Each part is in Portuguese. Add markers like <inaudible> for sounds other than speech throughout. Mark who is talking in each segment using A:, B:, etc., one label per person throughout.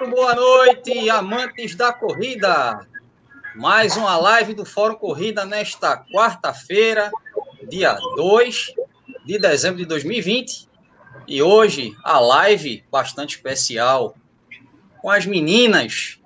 A: Muito boa noite, amantes da corrida. Mais uma live do Fórum Corrida nesta quarta-feira, dia 2 de dezembro de 2020. E hoje a live bastante especial com as meninas,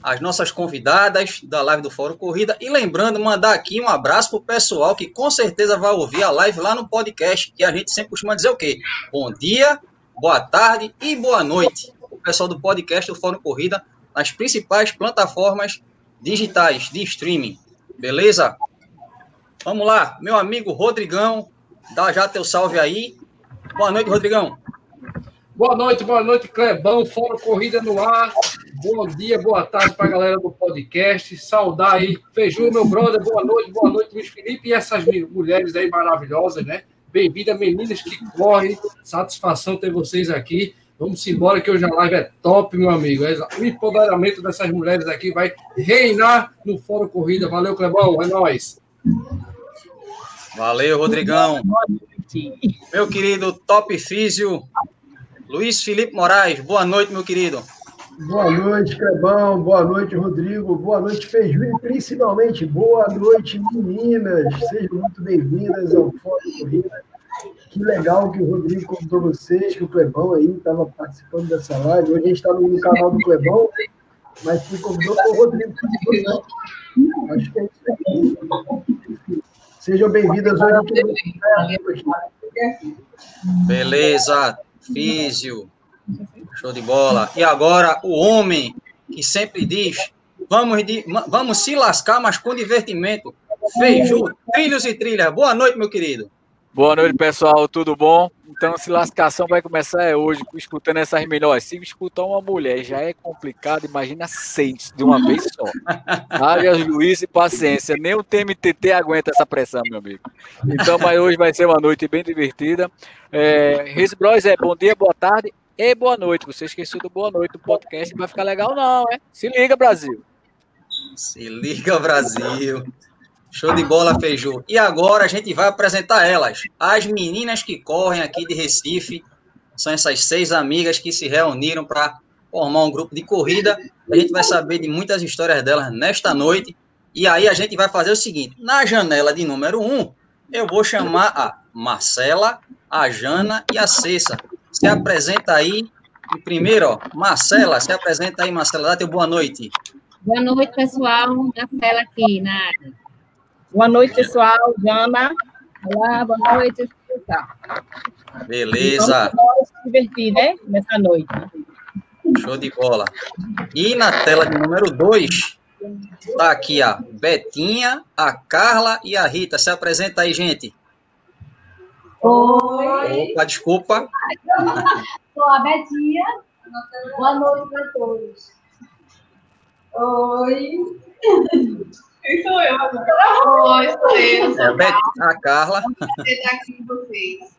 A: as nossas convidadas da live do Fórum Corrida. E lembrando, mandar aqui um abraço pro pessoal que com certeza vai ouvir a live lá no podcast, que a gente sempre costuma dizer o quê? Bom dia, boa tarde e boa noite. O pessoal do podcast do Fórum Corrida nas principais plataformas digitais de streaming. Beleza? Vamos lá, meu amigo Rodrigão, dá já teu salve aí. Boa noite, Rodrigão.
B: Boa noite, boa noite, Clebão, Fórum Corrida no ar. Bom dia, boa tarde para a galera do podcast. Saudar aí, Feiju, meu brother, boa noite, boa noite, Luiz Felipe e essas mulheres aí maravilhosas, né? Bem-vinda, meninas que correm. Satisfação ter vocês aqui. Vamos embora que hoje a live é top, meu amigo. O empoderamento dessas mulheres aqui vai reinar no Fórum Corrida. Valeu, Clebão. É nóis.
A: Valeu, Rodrigão. Meu querido Top Físio, Luiz Felipe Moraes. Boa noite, meu querido.
C: Boa noite, Clebão. Boa noite, Rodrigo. Boa noite, Feiju. E principalmente, boa noite, meninas. Sejam muito bem-vindas ao Fórum Corrida. Que legal que o Rodrigo contou vocês, que o Clebão aí estava participando dessa live. Hoje a gente está no canal do Clebão, mas quem convidou foi o Rodrigo. Acho que é isso aqui. Sejam bem-vindas hoje.
A: Beleza, Físio. Show de bola. E agora, o homem que sempre diz: vamos, vamos se lascar, mas com divertimento. Feiju, trilhos e trilhas. Boa noite, meu querido.
D: Boa noite, pessoal, tudo bom? Então, se lascação vai começar é hoje, escutando essas melhores. Se escutar uma mulher já é complicado, imagina seis de uma vez só. Haja juízo e paciência. Nem o TMTT aguenta essa pressão, meu amigo. Então, mas hoje vai ser uma noite bem divertida. É, Riz Bros é bom dia, boa tarde e boa noite. Você esqueceu do boa noite do podcast, não vai ficar legal, não, é? Se liga, Brasil.
A: Se liga, Brasil. Show de bola, Feiju. E agora a gente vai apresentar elas. As meninas que correm aqui de Recife. São essas seis amigas que se reuniram para formar um grupo de corrida. A gente vai saber de muitas histórias delas nesta noite. E aí a gente vai fazer o seguinte: na janela de número um, eu vou chamar a Marcela, a Jana e a Cessa. Se apresenta aí. Primeiro, ó, Marcela, se apresenta aí, Marcela. Dá teu boa noite.
E: Boa noite, pessoal. Marcela aqui na área.
F: Boa noite, pessoal. Jana. Olá, boa noite.
A: Beleza.
F: Vamos se divertir, né? Nessa noite.
A: Show de bola. E na tela de número 2, tá aqui a Betinha, a Carla e a Rita. Se apresenta aí, gente.
G: Oi.
A: Opa, desculpa. <laughs>
G: Sou a Betinha. Boa noite para todos. Oi. Quem sou eu agora? Oi, sou eu. Sou
A: é a, Carla.
G: Prazer estar aqui com vocês.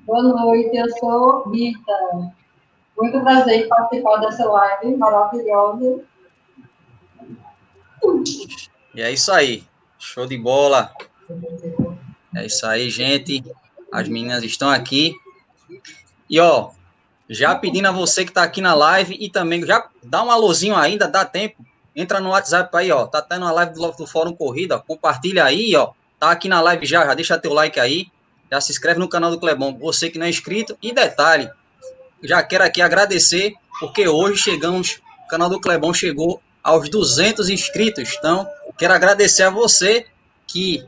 G: Boa noite, eu sou Rita. Muito prazer em participar dessa live maravilhosa.
A: E é isso aí. Show de bola. É isso aí, gente. As meninas estão aqui. E, ó, já pedindo a você que está aqui na live e também já dá um alôzinho ainda, dá tempo Entra no WhatsApp aí, ó. Tá tendo a live do, do Fórum Corrida. Compartilha aí, ó. Tá aqui na live já. Já deixa teu like aí. Já se inscreve no canal do Clebão. Você que não é inscrito. E detalhe, já quero aqui agradecer, porque hoje chegamos. O canal do Clebão chegou aos 200 inscritos. Então, quero agradecer a você que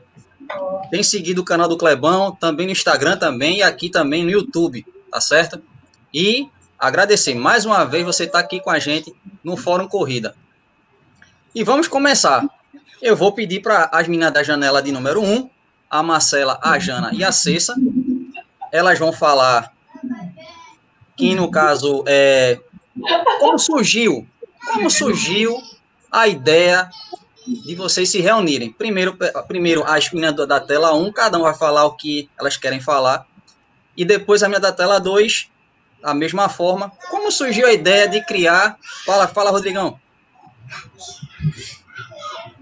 A: tem seguido o canal do Clebão, também no Instagram também e aqui também no YouTube, tá certo? E agradecer mais uma vez você estar tá aqui com a gente no Fórum Corrida. E vamos começar. Eu vou pedir para as meninas da janela de número 1, um, a Marcela, a Jana e a Cessa, elas vão falar que, no caso, é, como surgiu, como surgiu a ideia de vocês se reunirem. Primeiro, primeiro as meninas da tela 1, cada um vai falar o que elas querem falar, e depois a minha da tela 2, da mesma forma. Como surgiu a ideia de criar... Fala, fala, Rodrigão.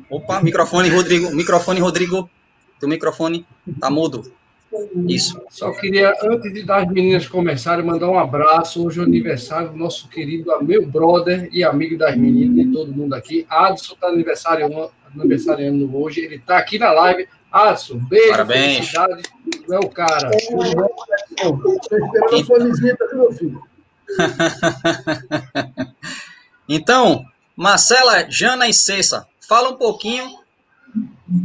A: Opa, microfone, Rodrigo. Microfone, Rodrigo. Teu microfone tá mudo. Isso.
B: Só queria, antes de das meninas começarem, mandar um abraço. Hoje é o aniversário do nosso querido meu brother e amigo das meninas, de todo mundo aqui. Adson está aniversariando, aniversariando hoje. Ele está aqui na live. Adson, beijo,
A: Parabéns.
B: felicidade. Tu é o cara.
C: Estou esperando a sua visita, meu filho? <laughs>
A: Então, Marcela, Jana e Cessa, fala um pouquinho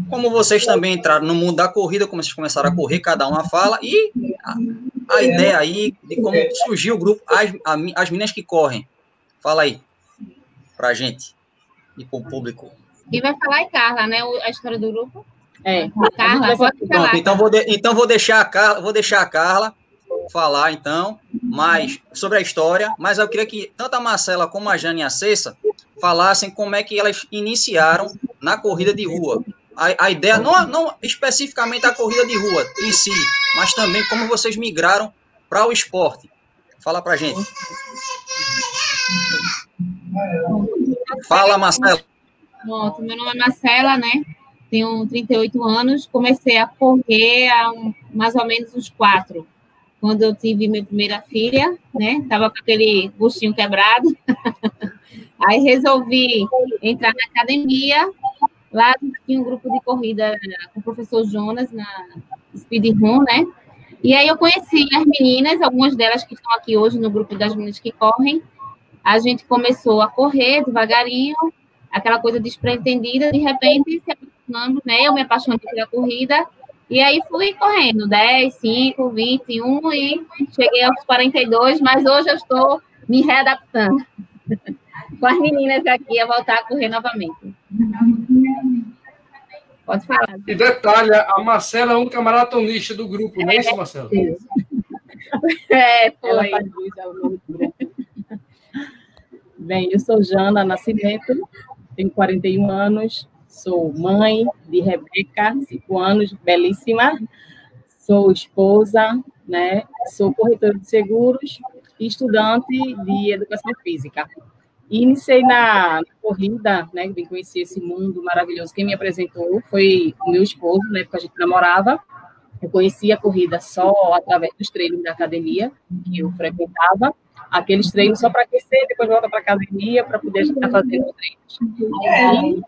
A: como vocês também entraram no mundo da corrida, como vocês começaram a correr, cada uma fala, e a, a ideia aí de como surgiu o grupo, as, a- as meninas que correm. Fala aí, pra gente e pro público.
E: Quem vai falar é Carla, né? A história do grupo.
F: É.
E: Carla, pode
A: Pronto,
E: falar.
A: então vou, de- então vou deixar a Carla, vou deixar a Carla falar então mais sobre a história, mas eu queria que tanto a Marcela como a Jane e a Cessa falassem como é que elas iniciaram na corrida de rua. A, a ideia não, não especificamente a corrida de rua em si, mas também como vocês migraram para o esporte. Fala pra gente. Fala, Marcela.
E: Pronto, meu nome é Marcela, né? Tenho 38 anos. Comecei a correr há um- mais ou menos uns quatro. Quando eu tive minha primeira filha, né? Tava com aquele buchinho quebrado. <laughs> Aí resolvi entrar na academia. Lá tinha um grupo de corrida com o professor Jonas na Speed Run, né? E aí eu conheci as meninas, algumas delas que estão aqui hoje no grupo das meninas que correm. A gente começou a correr devagarinho, aquela coisa despreendida, de repente se apaixonando, né? Eu me apaixonei pela corrida, e aí fui correndo, 10, 5, 21, e cheguei aos 42, mas hoje eu estou me readaptando <laughs> com as meninas aqui a voltar a correr novamente. Pode falar.
B: E detalhe, a Marcela é a única maratonista do grupo, não é isso, Marcela?
E: É,
F: Ela
E: foi.
F: Bem, eu sou Jana Nascimento, tenho 41 anos, sou mãe de Rebeca, 5 anos, belíssima. Sou esposa, né? Sou corretora de seguros e estudante de educação física. Iniciei na, na corrida, né? Vim conhecer esse mundo maravilhoso. Quem me apresentou foi o meu esposo, na época a gente namorava. Eu conheci a corrida só através dos treinos da academia que eu frequentava. Aqueles treinos só para aquecer, depois volta para a academia para poder estar fazendo os treinos.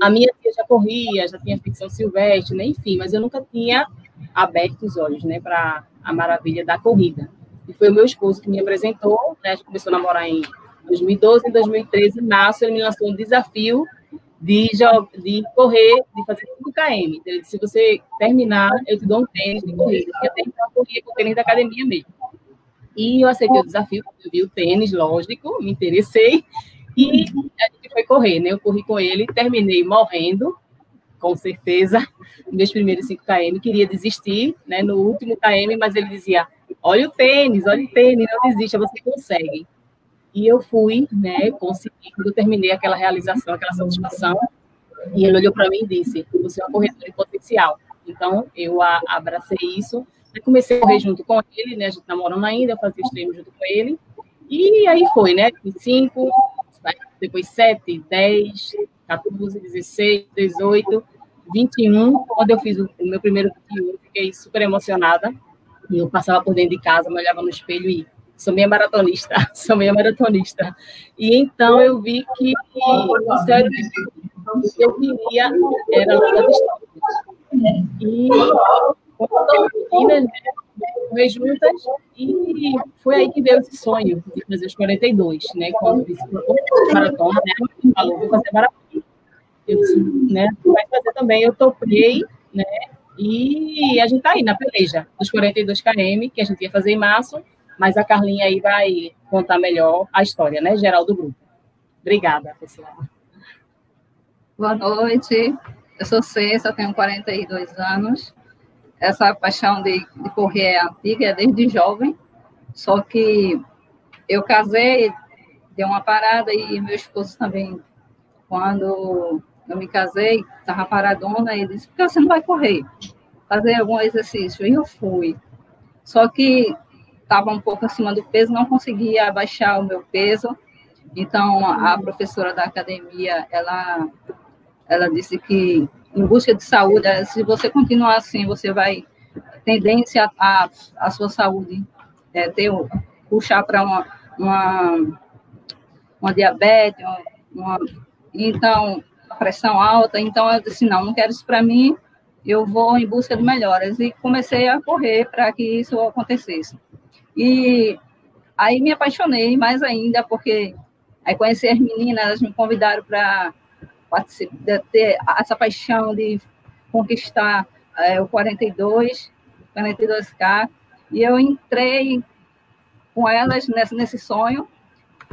F: A minha tia já corria, já tinha ficção silvestre, né? enfim, mas eu nunca tinha aberto os olhos né, para a maravilha da corrida. E foi o meu esposo que me apresentou, né? a gente começou a namorar em 2012, em 2013, em me lançou um desafio de, de correr, de fazer 5 km. Ele disse, se você terminar, eu te dou um tênis de corrida. E até então eu com o tênis da academia mesmo. E eu aceitei o desafio, eu vi o tênis, lógico, me interessei, e a gente foi correr, né? Eu corri com ele, terminei morrendo, com certeza, meus primeiros 5 km, queria desistir, né? No último km, mas ele dizia, olha o tênis, olha o tênis, não desista, você consegue. E eu fui, né? Consegui, quando eu terminei aquela realização, aquela satisfação, e ele olhou para mim e disse, você é uma corredora em potencial. Então, eu abracei isso, Aí comecei a correr junto com ele, né? A gente namorando ainda, eu fazia treinos junto com ele. E aí foi, né? 5, depois 7, 10, 14, 16, 18, 21. Quando eu fiz o meu primeiro 21, eu fiquei super emocionada. E eu passava por dentro de casa, me olhava no espelho e sou meia maratonista, <laughs> sou meia maratonista. E então eu vi que o que eu queria era longa distância. E meninas, correr juntas, e foi aí que veio esse sonho de fazer os 42, né? Quando disse maratona, né? Falou, vou fazer maratona. Eu disse, né? Vai fazer também, eu topei, né? E a gente tá aí na peleja dos 42 km, que a gente ia fazer em março, mas a Carlinha aí vai contar melhor a história, né? Geral do grupo. Obrigada, pessoal.
H: Boa noite, eu sou Cessa, tenho 42 anos. Essa paixão de, de correr é antiga, é desde jovem, só que eu casei, deu uma parada e meu esposo também, quando eu me casei, estava paradona e disse, por que você não vai correr? Fazer algum exercício. E eu fui. Só que estava um pouco acima do peso, não conseguia abaixar o meu peso. Então, a professora da academia, ela, ela disse que, em busca de saúde, se você continuar assim, você vai tendência a, a sua saúde é, ter, puxar para uma, uma, uma diabetes, uma, então, pressão alta. Então, eu disse: não, não quero isso para mim, eu vou em busca de melhoras. E comecei a correr para que isso acontecesse. E aí me apaixonei mais ainda, porque aí conheci as meninas, elas me convidaram para ter essa paixão de conquistar é, o 42, 42K, e eu entrei com elas nesse, nesse sonho,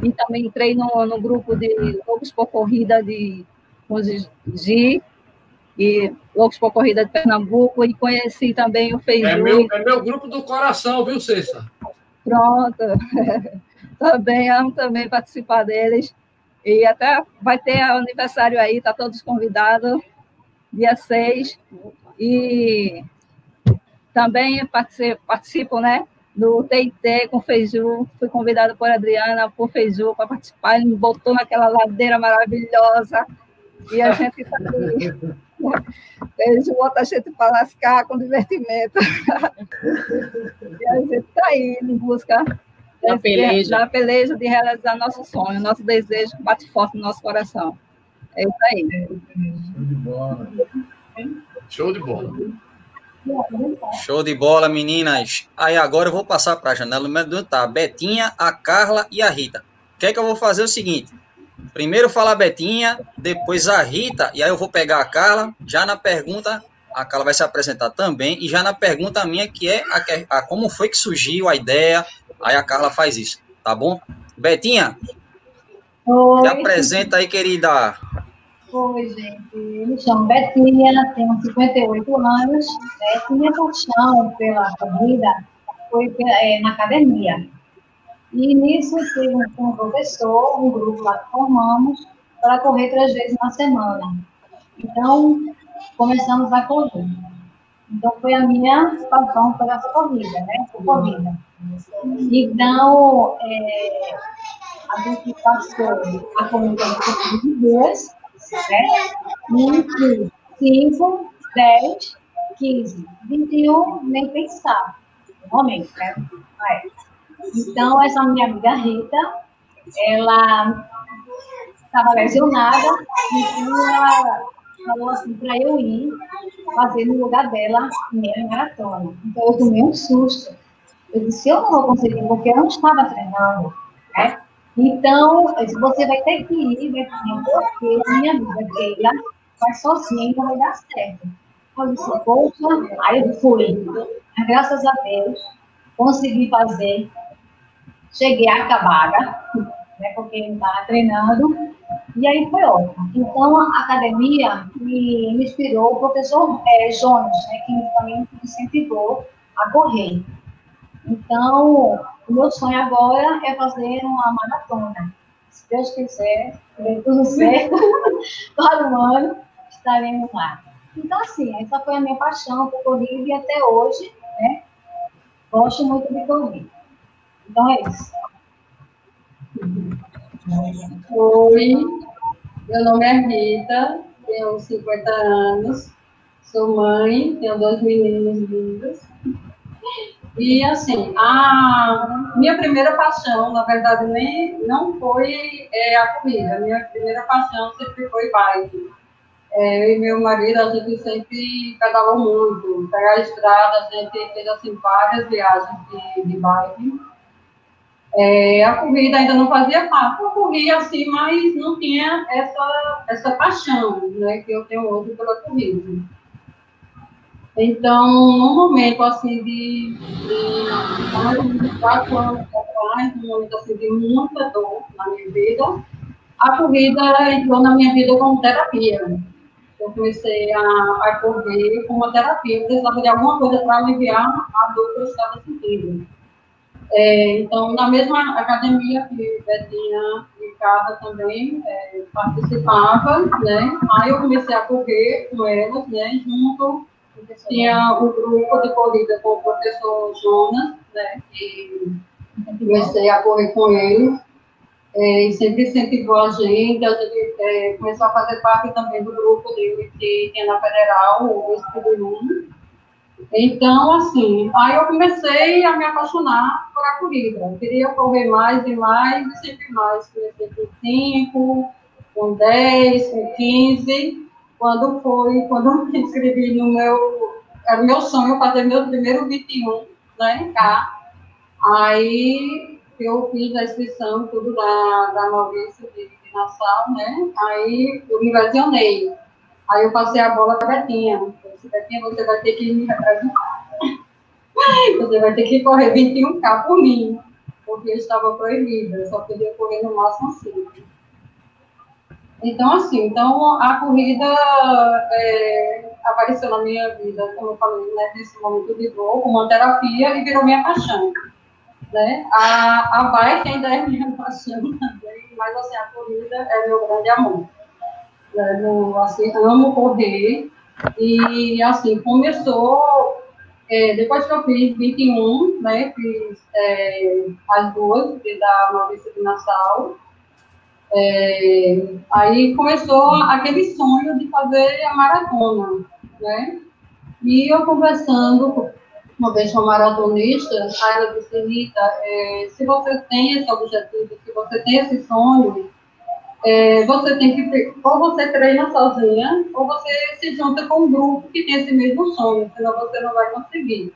H: e também entrei no, no grupo de Loucos por Corrida de Gi, e Loucos por Corrida de Pernambuco, e conheci também o Feiju.
B: É meu, é meu grupo do coração, viu, Cessa?
H: Pronto. <laughs> também amo também participar deles. E até vai ter aniversário aí, tá todos convidados, dia 6. E também participo, participo né, do TIT com Feiju. Fui convidada por Adriana, por Feiju, para participar. Ele me botou naquela ladeira maravilhosa. E a <laughs> gente está aqui. Feiju bota a gente para lascar com divertimento. e a gente está aí em busca
F: da peleja.
H: da peleja de realizar nosso sonho, nosso desejo que bate forte no nosso coração. É isso aí.
C: Show de bola.
B: Show de bola.
A: Show de bola, meninas. Aí agora eu vou passar para a janela número tá? Betinha, a Carla e a Rita. O que é que eu vou fazer? É o seguinte. Primeiro falar a Betinha, depois a Rita, e aí eu vou pegar a Carla. Já na pergunta, a Carla vai se apresentar também. E já na pergunta minha, que é a, a como foi que surgiu a ideia, aí a Carla faz isso, tá bom? Betinha,
G: Oi.
A: se apresenta aí, querida.
G: Oi, gente. Eu me chamo Betinha, tenho 58 anos. Né? Minha paixão pela corrida foi é, na academia. E nisso tive um, um professor, um grupo lá que formamos, para correr três vezes na semana. Então, começamos a correr. Então, foi a minha paixão pela corrida, né? Corrida. Então, é, a gente passou a corrida de duas, né? Entre 5, 10, 15, 21, nem pensar. Realmente, né? É. Então, essa minha amiga Rita, ela estava lesionada, então ela falou assim para eu ir fazer no lugar dela meia maratona. Então, eu tomei um susto. Eu disse, eu não vou conseguir, porque eu não estava treinando, né? Então, disse, você vai ter que ir, Betinha, porque minha amiga Keila vai sozinha e não vai dar certo. Eu disse, poxa, aí eu fui. Graças a Deus, consegui fazer. Cheguei acabada, né, porque estava treinando. E aí foi ótimo. Então, a academia me, me inspirou o professor é, Jones, né, que também me incentivou a correr. Então, o meu sonho agora é fazer uma maratona. Se Deus quiser, dê tudo <laughs> certo, para o ano estaremos lá. Então, assim, essa foi a minha paixão por corrida e até hoje, né, gosto muito de correr. Então, é isso.
I: Oi, meu nome é Rita, tenho 50 anos, sou mãe, tenho dois meninos lindos. E assim, a minha primeira paixão, na verdade, nem não foi é, a corrida. Minha primeira paixão sempre foi bike. É, eu e meu marido, a gente sempre pedalou muito. Pegar a estrada, a gente fez assim, várias viagens de, de bike. É, a corrida ainda não fazia parte. Eu corria assim, mas não tinha essa, essa paixão né, que eu tenho hoje pela corrida. Então, num momento assim de, de menos quatro anos atrás, num momento assim de muita dor na minha vida, a corrida entrou na minha vida como terapia. Eu comecei a, a correr como terapia. Eu precisava de alguma coisa para aliviar a dor que eu estava sentindo. É, então, na mesma academia que Betinha e Carla também é, participava, né? Aí eu comecei a correr com elas, né? Junto tinha o grupo de corrida com o professor Jonas, né? E comecei a correr com ele. É, e sempre incentivou a gente, a gente é, começou a fazer parte também do grupo dele que tinha na Federal, o Speed Então, assim, aí eu comecei a me apaixonar por a corrida. Eu queria correr mais e mais e sempre mais. Comecei com 5, com 10, com 15. Quando foi, quando eu me inscrevi no meu. Era o meu sonho fazer meu primeiro 21, né, cá. Aí eu fiz a inscrição, tudo da, da Maurício de, de Nassau, né? Aí eu me lesionei. Aí eu passei a bola para a Betinha. Betinha, você vai ter que me representar. <laughs> Você vai ter que correr 21K por mim, porque eu estava proibida, eu só podia correr no máximo 5. Então, assim, então a corrida é, apareceu na minha vida, como eu falei, né, nesse momento de dor, como uma terapia e virou minha paixão. Né? A, a bike ainda é minha <laughs> paixão também, mas assim, a corrida é meu grande amor. Né? Eu, assim, amo correr e, assim, começou, é, depois que eu fiz 21, né, fiz é, as duas, da Maurício de Nassau, é, aí começou aquele sonho de fazer a maratona, né? E eu conversando uma vez com uma maratonista, ela disse, Rita, é, se você tem esse objetivo, se você tem esse sonho, é, você tem que, ou você treina sozinha, ou você se junta com um grupo que tem esse mesmo sonho, senão você não vai conseguir.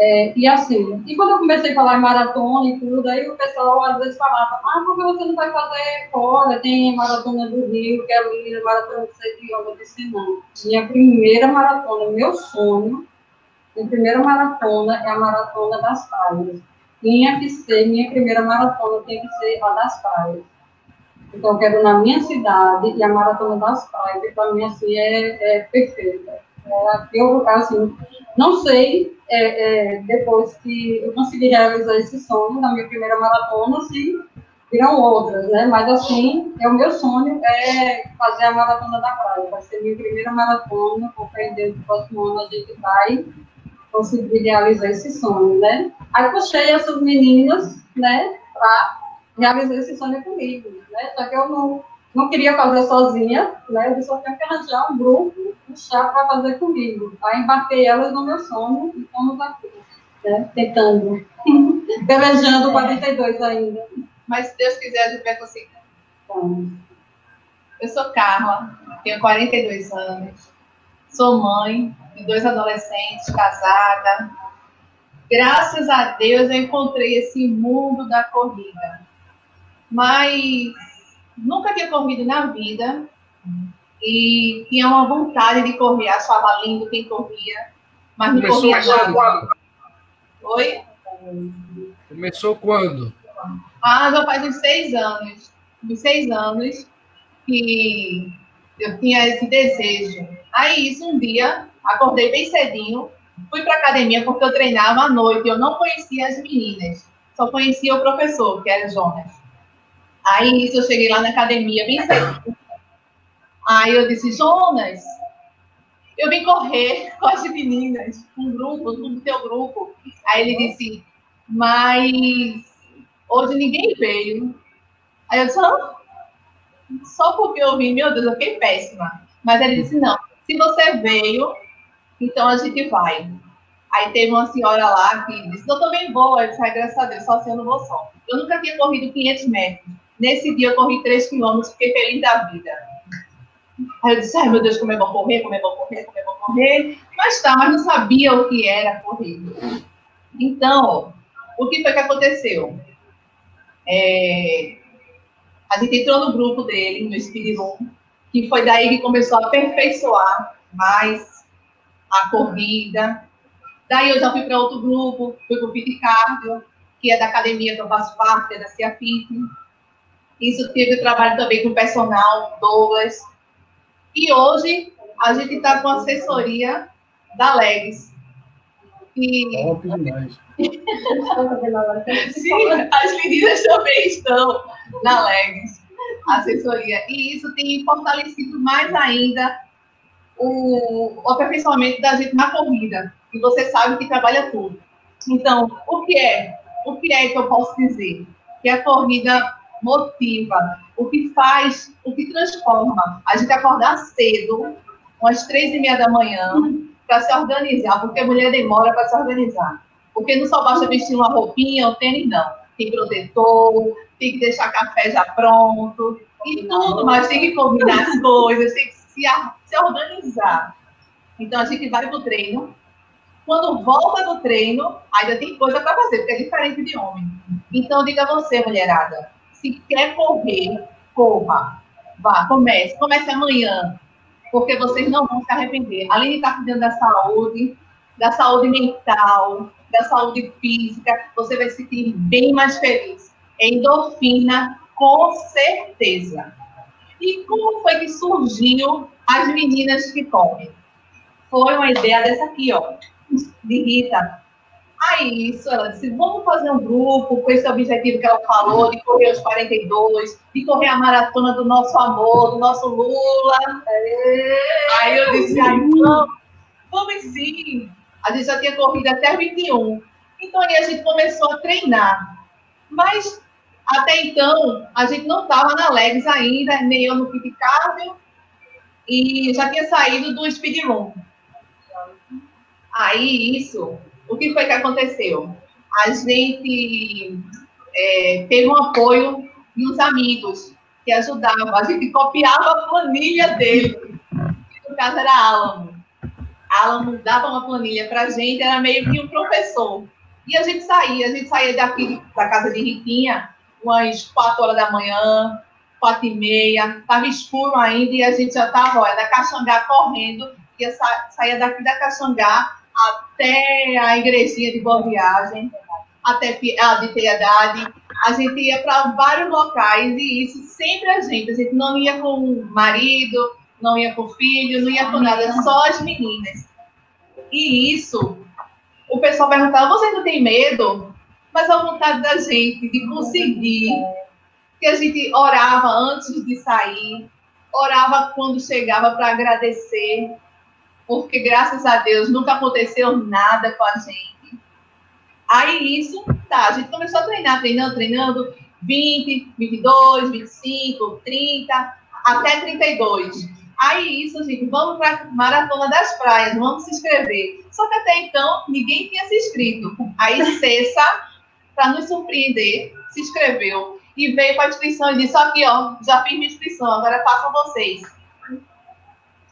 I: É, e assim, e quando eu comecei a falar em maratona e tudo, aí o pessoal às vezes falava, ah, por que você não vai fazer fora? Tem maratona do Rio, que é linda, maratona de Sergião, eu disse, não. Minha primeira maratona, meu sonho, minha primeira maratona é a maratona das praias. Tinha que ser, minha primeira maratona tinha que ser a das praias. Então, eu quero na minha cidade, e a Maratona das Praias, para mim, assim, é, é perfeita. É, eu, assim, não sei, é, é, depois que eu consegui realizar esse sonho na minha primeira maratona, se virão outras, né? Mas, assim, é o meu sonho é fazer a Maratona da Praia. Vai ser minha primeira maratona, com fé em no próximo ano a gente vai conseguir realizar esse sonho, né? Aí puxei essas meninas, né, para realizar esse sonho comigo, né? Só que eu não, não queria fazer sozinha, né? Eu só tinha que arranjar um grupo, puxar para fazer comigo. Aí embarquei elas no meu sonho e estamos aqui, né? Tentando, <laughs> pelejando 42 ainda.
J: Mas se Deus quiser, a gente vai conseguir. Eu sou Carla, tenho 42 anos, sou mãe de dois adolescentes, casada. Graças a Deus eu encontrei esse mundo da corrida mas nunca tinha corrido na vida e tinha uma vontade de correr, achava lindo quem corria, mas não
B: Começou
J: corria
B: quando?
J: Oi?
B: Começou quando?
J: Ah, já faz uns seis anos, uns seis anos que eu tinha esse desejo. Aí, isso, um dia, acordei bem cedinho, fui para academia porque eu treinava à noite, eu não conhecia as meninas, só conhecia o professor, que era Jonas. Aí isso eu cheguei lá na academia bem cedo. Aí eu disse, Jonas, eu vim correr <laughs> com as meninas, um grupo, do teu grupo. Aí ele disse, mas hoje ninguém veio. Aí eu disse, ah, só porque eu vim, meu Deus, eu fiquei péssima. Mas ele disse, não, se você veio, então a gente vai. Aí teve uma senhora lá que disse, eu também vou. Eu disse, ah, graças a Deus, só assim eu não vou só. Eu nunca tinha corrido 500 metros. Nesse dia eu corri 3 quilômetros, fiquei feliz da vida. Aí eu disse, ai meu Deus, como é bom correr, como é bom correr, como é bom correr. Mas tá, mas não sabia o que era correr. Então, o que foi que aconteceu? É, a gente entrou no grupo dele, no Speed Room, que foi daí que começou a aperfeiçoar mais a corrida. Daí eu já fui para outro grupo, fui para o Fit Cardio, que é da academia que eu faço parte, é da Cia Fit. Isso teve trabalho também com o personal, Douglas. E hoje a gente está com assessoria da Legs. E...
C: Top demais.
J: Sim, as meninas também estão na Legs, assessoria. E isso tem fortalecido mais ainda o, o aperfeiçoamento da gente na corrida. E você sabe que trabalha tudo. Então, o que é? O que é que eu posso dizer? Que a corrida motiva, o que faz, o que transforma. A gente acordar cedo, umas três e meia da manhã, para se organizar, porque a mulher demora para se organizar. Porque não só basta vestir uma roupinha, um tênis, não. Tem protetor, tem que deixar café já pronto, e tudo, mas tem que combinar as coisas, tem que se, se organizar. Então, a gente vai para o treino. Quando volta do treino, ainda tem coisa para fazer, porque é diferente de homem. Então, diga você, mulherada, se quer correr, corra. Vá, comece. Comece amanhã, porque vocês não vão se arrepender. Além de estar cuidando da saúde, da saúde mental, da saúde física, você vai se sentir bem mais feliz. Endorfina, com certeza. E como foi que surgiu as meninas que correm? Foi uma ideia dessa aqui, ó, de Rita. Aí, isso, ela disse, vamos fazer um grupo com esse objetivo que ela falou, de correr os 42, de correr a maratona do nosso amor, do nosso Lula. Aí eu disse, ai, vamos, vamos sim. A gente já tinha corrido até 21. Então aí a gente começou a treinar. Mas até então, a gente não estava na Legs ainda, nem eu no Fit Cardio, e já tinha saído do Speed Room. Aí, isso, o que foi que aconteceu? A gente é, teve um apoio de uns amigos que ajudavam. A gente copiava a planilha dele. No caso, era Alamo. Alamo dava uma planilha para a gente, era meio que um professor. E a gente saía, a gente saía daqui da casa de Riquinha, umas quatro horas da manhã, quatro e meia, estava escuro ainda e a gente já estava, da Caxangá correndo, ia sa saía daqui da Caxangá até a igrejinha de Boa Viagem, até a de Piedade. A gente ia para vários locais e isso sempre a gente. A gente não ia com o marido, não ia com o filho, não ia com nada, só as meninas. E isso, o pessoal perguntava: você não tem medo? Mas a vontade da gente de conseguir, que a gente orava antes de sair, orava quando chegava para agradecer, porque graças a Deus nunca aconteceu nada com a gente. Aí isso, tá, a gente começou a treinar, treinando, treinando, 20, 22, 25, 30, até 32. Aí isso, gente, vamos para Maratona das Praias, vamos se inscrever. Só que até então ninguém tinha se inscrito. Aí Cessa, para nos surpreender, se inscreveu e veio para a inscrição e disse: aqui, ó, já fiz minha inscrição, agora façam vocês.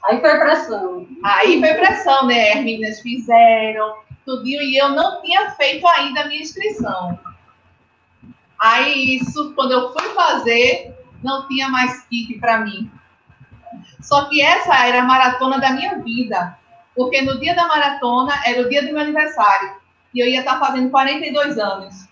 I: Aí foi pressão.
J: Aí foi pressão, né? As meninas fizeram, tudinho, e eu não tinha feito ainda a minha inscrição. Aí isso, quando eu fui fazer, não tinha mais kit para mim. Só que essa era a maratona da minha vida. Porque no dia da maratona era o dia do meu aniversário. E eu ia estar fazendo 42 anos.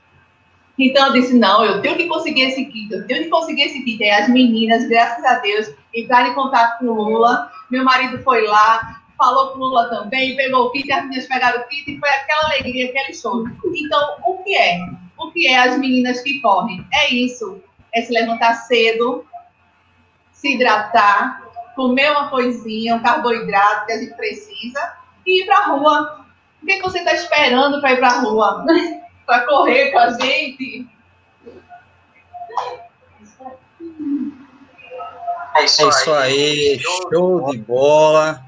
J: Então eu disse: não, eu tenho que conseguir esse kit, eu tenho que conseguir esse kit. E as meninas, graças a Deus, entraram em contato com o Lula. Meu marido foi lá, falou com o Lula também, pegou o kit, as meninas pegaram o kit e foi aquela alegria, aquele show. Então, o que é? O que é as meninas que correm? É isso: é se levantar cedo, se hidratar, comer uma coisinha, um carboidrato que a gente precisa e ir para a rua. O que, é que você está esperando para ir para a rua? <laughs> para correr com a gente?
A: É isso, é isso aí, show de bola.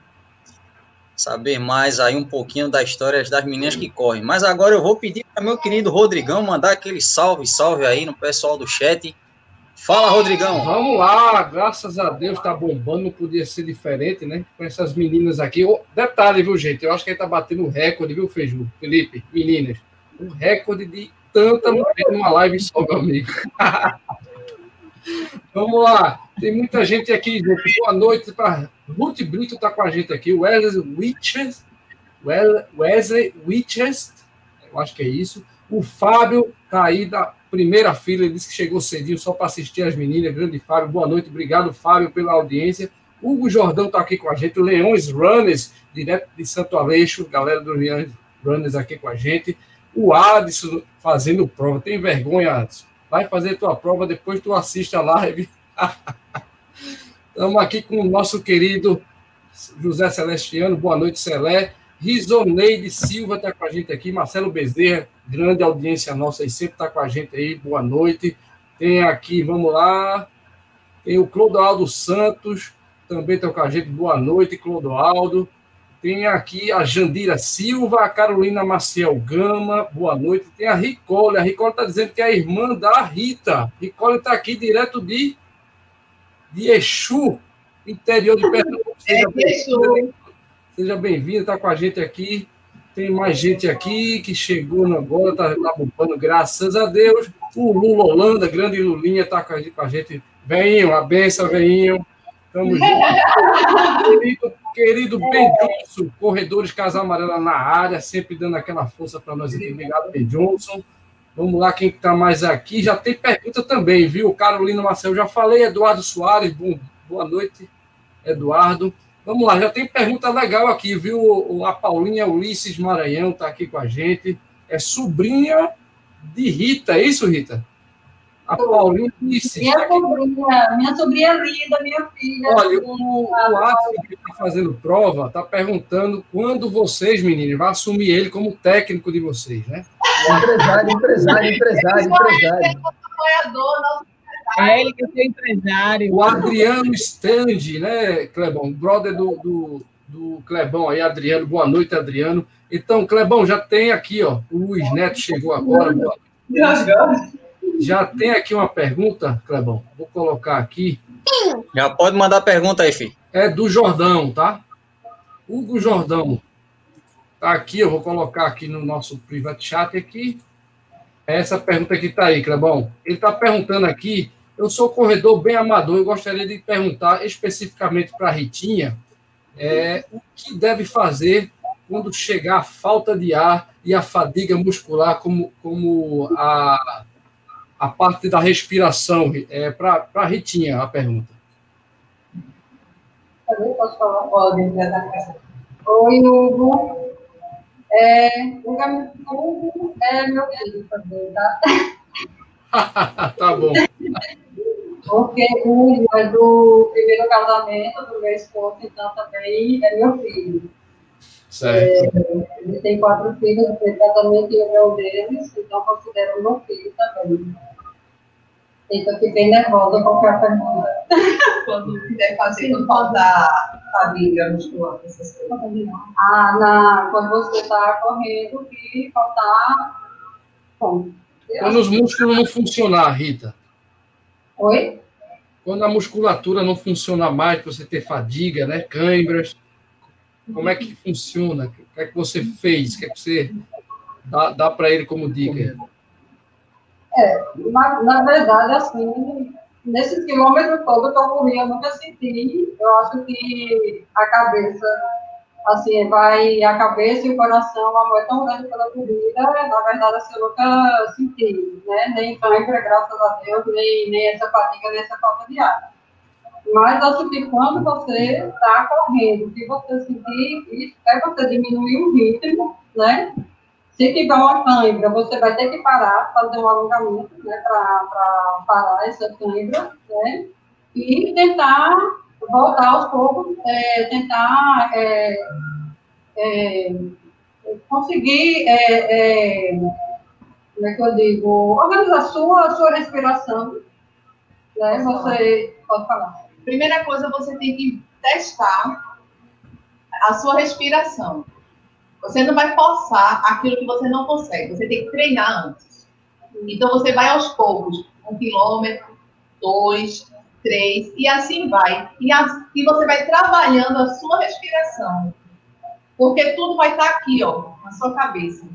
A: Saber mais aí um pouquinho das histórias das meninas que correm. Mas agora eu vou pedir para meu querido Rodrigão mandar aquele salve, salve aí no pessoal do chat Fala, Rodrigão.
B: Vamos lá, graças a Deus tá bombando, não podia ser diferente, né? Com essas meninas aqui. Oh, detalhe, viu, gente? Eu acho que ele tá batendo um recorde, viu, Feiju? Felipe, meninas. Um recorde de tanta mulher numa live só, meu amigo. <laughs> Vamos lá. Tem muita gente aqui, gente. Boa noite para Ruth Brito tá com a gente aqui. Wesley Witches. Wesley Witches. Eu acho que é isso. O Fábio tá aí da primeira fila, ele disse que chegou cedinho só para assistir as meninas. Grande Fábio, boa noite, obrigado, Fábio, pela audiência. Hugo Jordão está aqui com a gente, Leões Runners, direto de Santo Aleixo, galera do Leões Runners aqui com a gente. O Adson fazendo prova, tem vergonha, Adson? Vai fazer tua prova, depois tu assiste a live. <laughs> Estamos aqui com o nosso querido José Celestiano, boa noite, Celé. Risoneide Silva está com a gente aqui, Marcelo Bezerra, grande audiência nossa aí, sempre está com a gente aí, boa noite. Tem aqui, vamos lá, tem o Clodoaldo Santos, também está com a gente, boa noite, Clodoaldo. Tem aqui a Jandira Silva, a Carolina Maciel Gama, boa noite. Tem a Ricole, a Ricole está dizendo que é a irmã da Rita. Ricole está aqui direto de, de Exu, interior de Pernambuco. Seja bem-vinda, seja bem-vinda, está com a gente aqui. Tem mais gente aqui que chegou agora, está tá bombando, graças a Deus. O Lula Holanda, grande Lulinha, está com a gente. Veinho, a benção, veinho. Tamo junto. <laughs> querido, querido Ben Johnson, Corredores Casa Amarela na área, sempre dando aquela força para nós aqui. Obrigado, Ben Johnson. Vamos lá, quem está mais aqui? Já tem pergunta também, viu? Carolina Marcel, já falei. Eduardo Soares, bom, boa noite, Eduardo. Vamos lá, já tem pergunta legal aqui, viu? A Paulinha Ulisses Maranhão está aqui com a gente. É sobrinha de Rita, é isso, Rita? A Paulinha Ulisses.
I: Minha sobrinha, minha sobrinha linda, minha filha.
B: Olha, o, o que está fazendo prova está perguntando quando vocês, meninos, vão assumir ele como técnico de vocês, né?
C: Empresário, empresário, empresário, empresário.
F: É ele que é empresário.
B: O Adriano Stand, né, Clebão? Brother do, do, do Clebão aí, Adriano. Boa noite, Adriano. Então, Clebão, já tem aqui, ó. O Luiz Neto chegou agora. Boa noite. Já tem aqui uma pergunta, Clebão. Vou colocar aqui.
A: Já pode mandar pergunta aí, filho.
B: É do Jordão, tá? Hugo Jordão. Tá aqui, eu vou colocar aqui no nosso private chat aqui. Essa pergunta que tá aí, Clebão. Ele tá perguntando aqui eu sou corredor bem amador, eu gostaria de perguntar especificamente para a Ritinha é, o que deve fazer quando chegar a falta de ar e a fadiga muscular, como, como a, a parte da respiração. É, para a Ritinha, a pergunta.
I: Também posso falar? Pode, Oi, Hugo. É, Hugo é meu filho também, tá? <laughs>
B: tá bom.
I: Porque o é do primeiro casamento do meu esposo, então também é meu filho.
B: Certo.
I: É, ele tem quatro filhos, do primeiro casamento e o meu deles, então considero meu filho também. Então, fiquei bem nervosa com qualquer pergunta. <laughs>
J: Quando quiser fazer, quando faltar família muscular, essas coisas.
I: Ah, na, quando você está correndo e faltar. Bom,
B: quando os músculos não funcionar, Rita.
I: Oi?
B: Quando a musculatura não funciona mais, você ter fadiga, né? Câimbras. Como é que funciona? O que é que você fez? O que é que você dá, dá para ele como dica?
I: É, na, na verdade, assim, nesses quilômetros todos que eu corri, eu nunca senti. Eu acho que a cabeça assim, vai a cabeça e o coração, o amor é tão grande pela corrida, na verdade, assim, eu nunca senti, né, nem cãibra, graças a Deus, nem, nem essa fadiga, nem essa falta de ar. Mas quando você está correndo, se você sentir isso, é você diminuir o ritmo, né, se tiver uma cãibra, você vai ter que parar, fazer um alongamento, né, para parar essa cãibra, né, e tentar voltar aos poucos, é, tentar é, é, conseguir, é, é, como é que eu digo, organizar a sua, a sua respiração. Né? Você pode falar.
J: Primeira coisa, você tem que testar a sua respiração. Você não vai forçar aquilo que você não consegue. Você tem que treinar antes. Então, você vai aos poucos. Um quilômetro, dois, três, e assim vai. E, e você vai trabalhando a sua respiração. Porque tudo vai estar aqui, ó, na sua cabeça.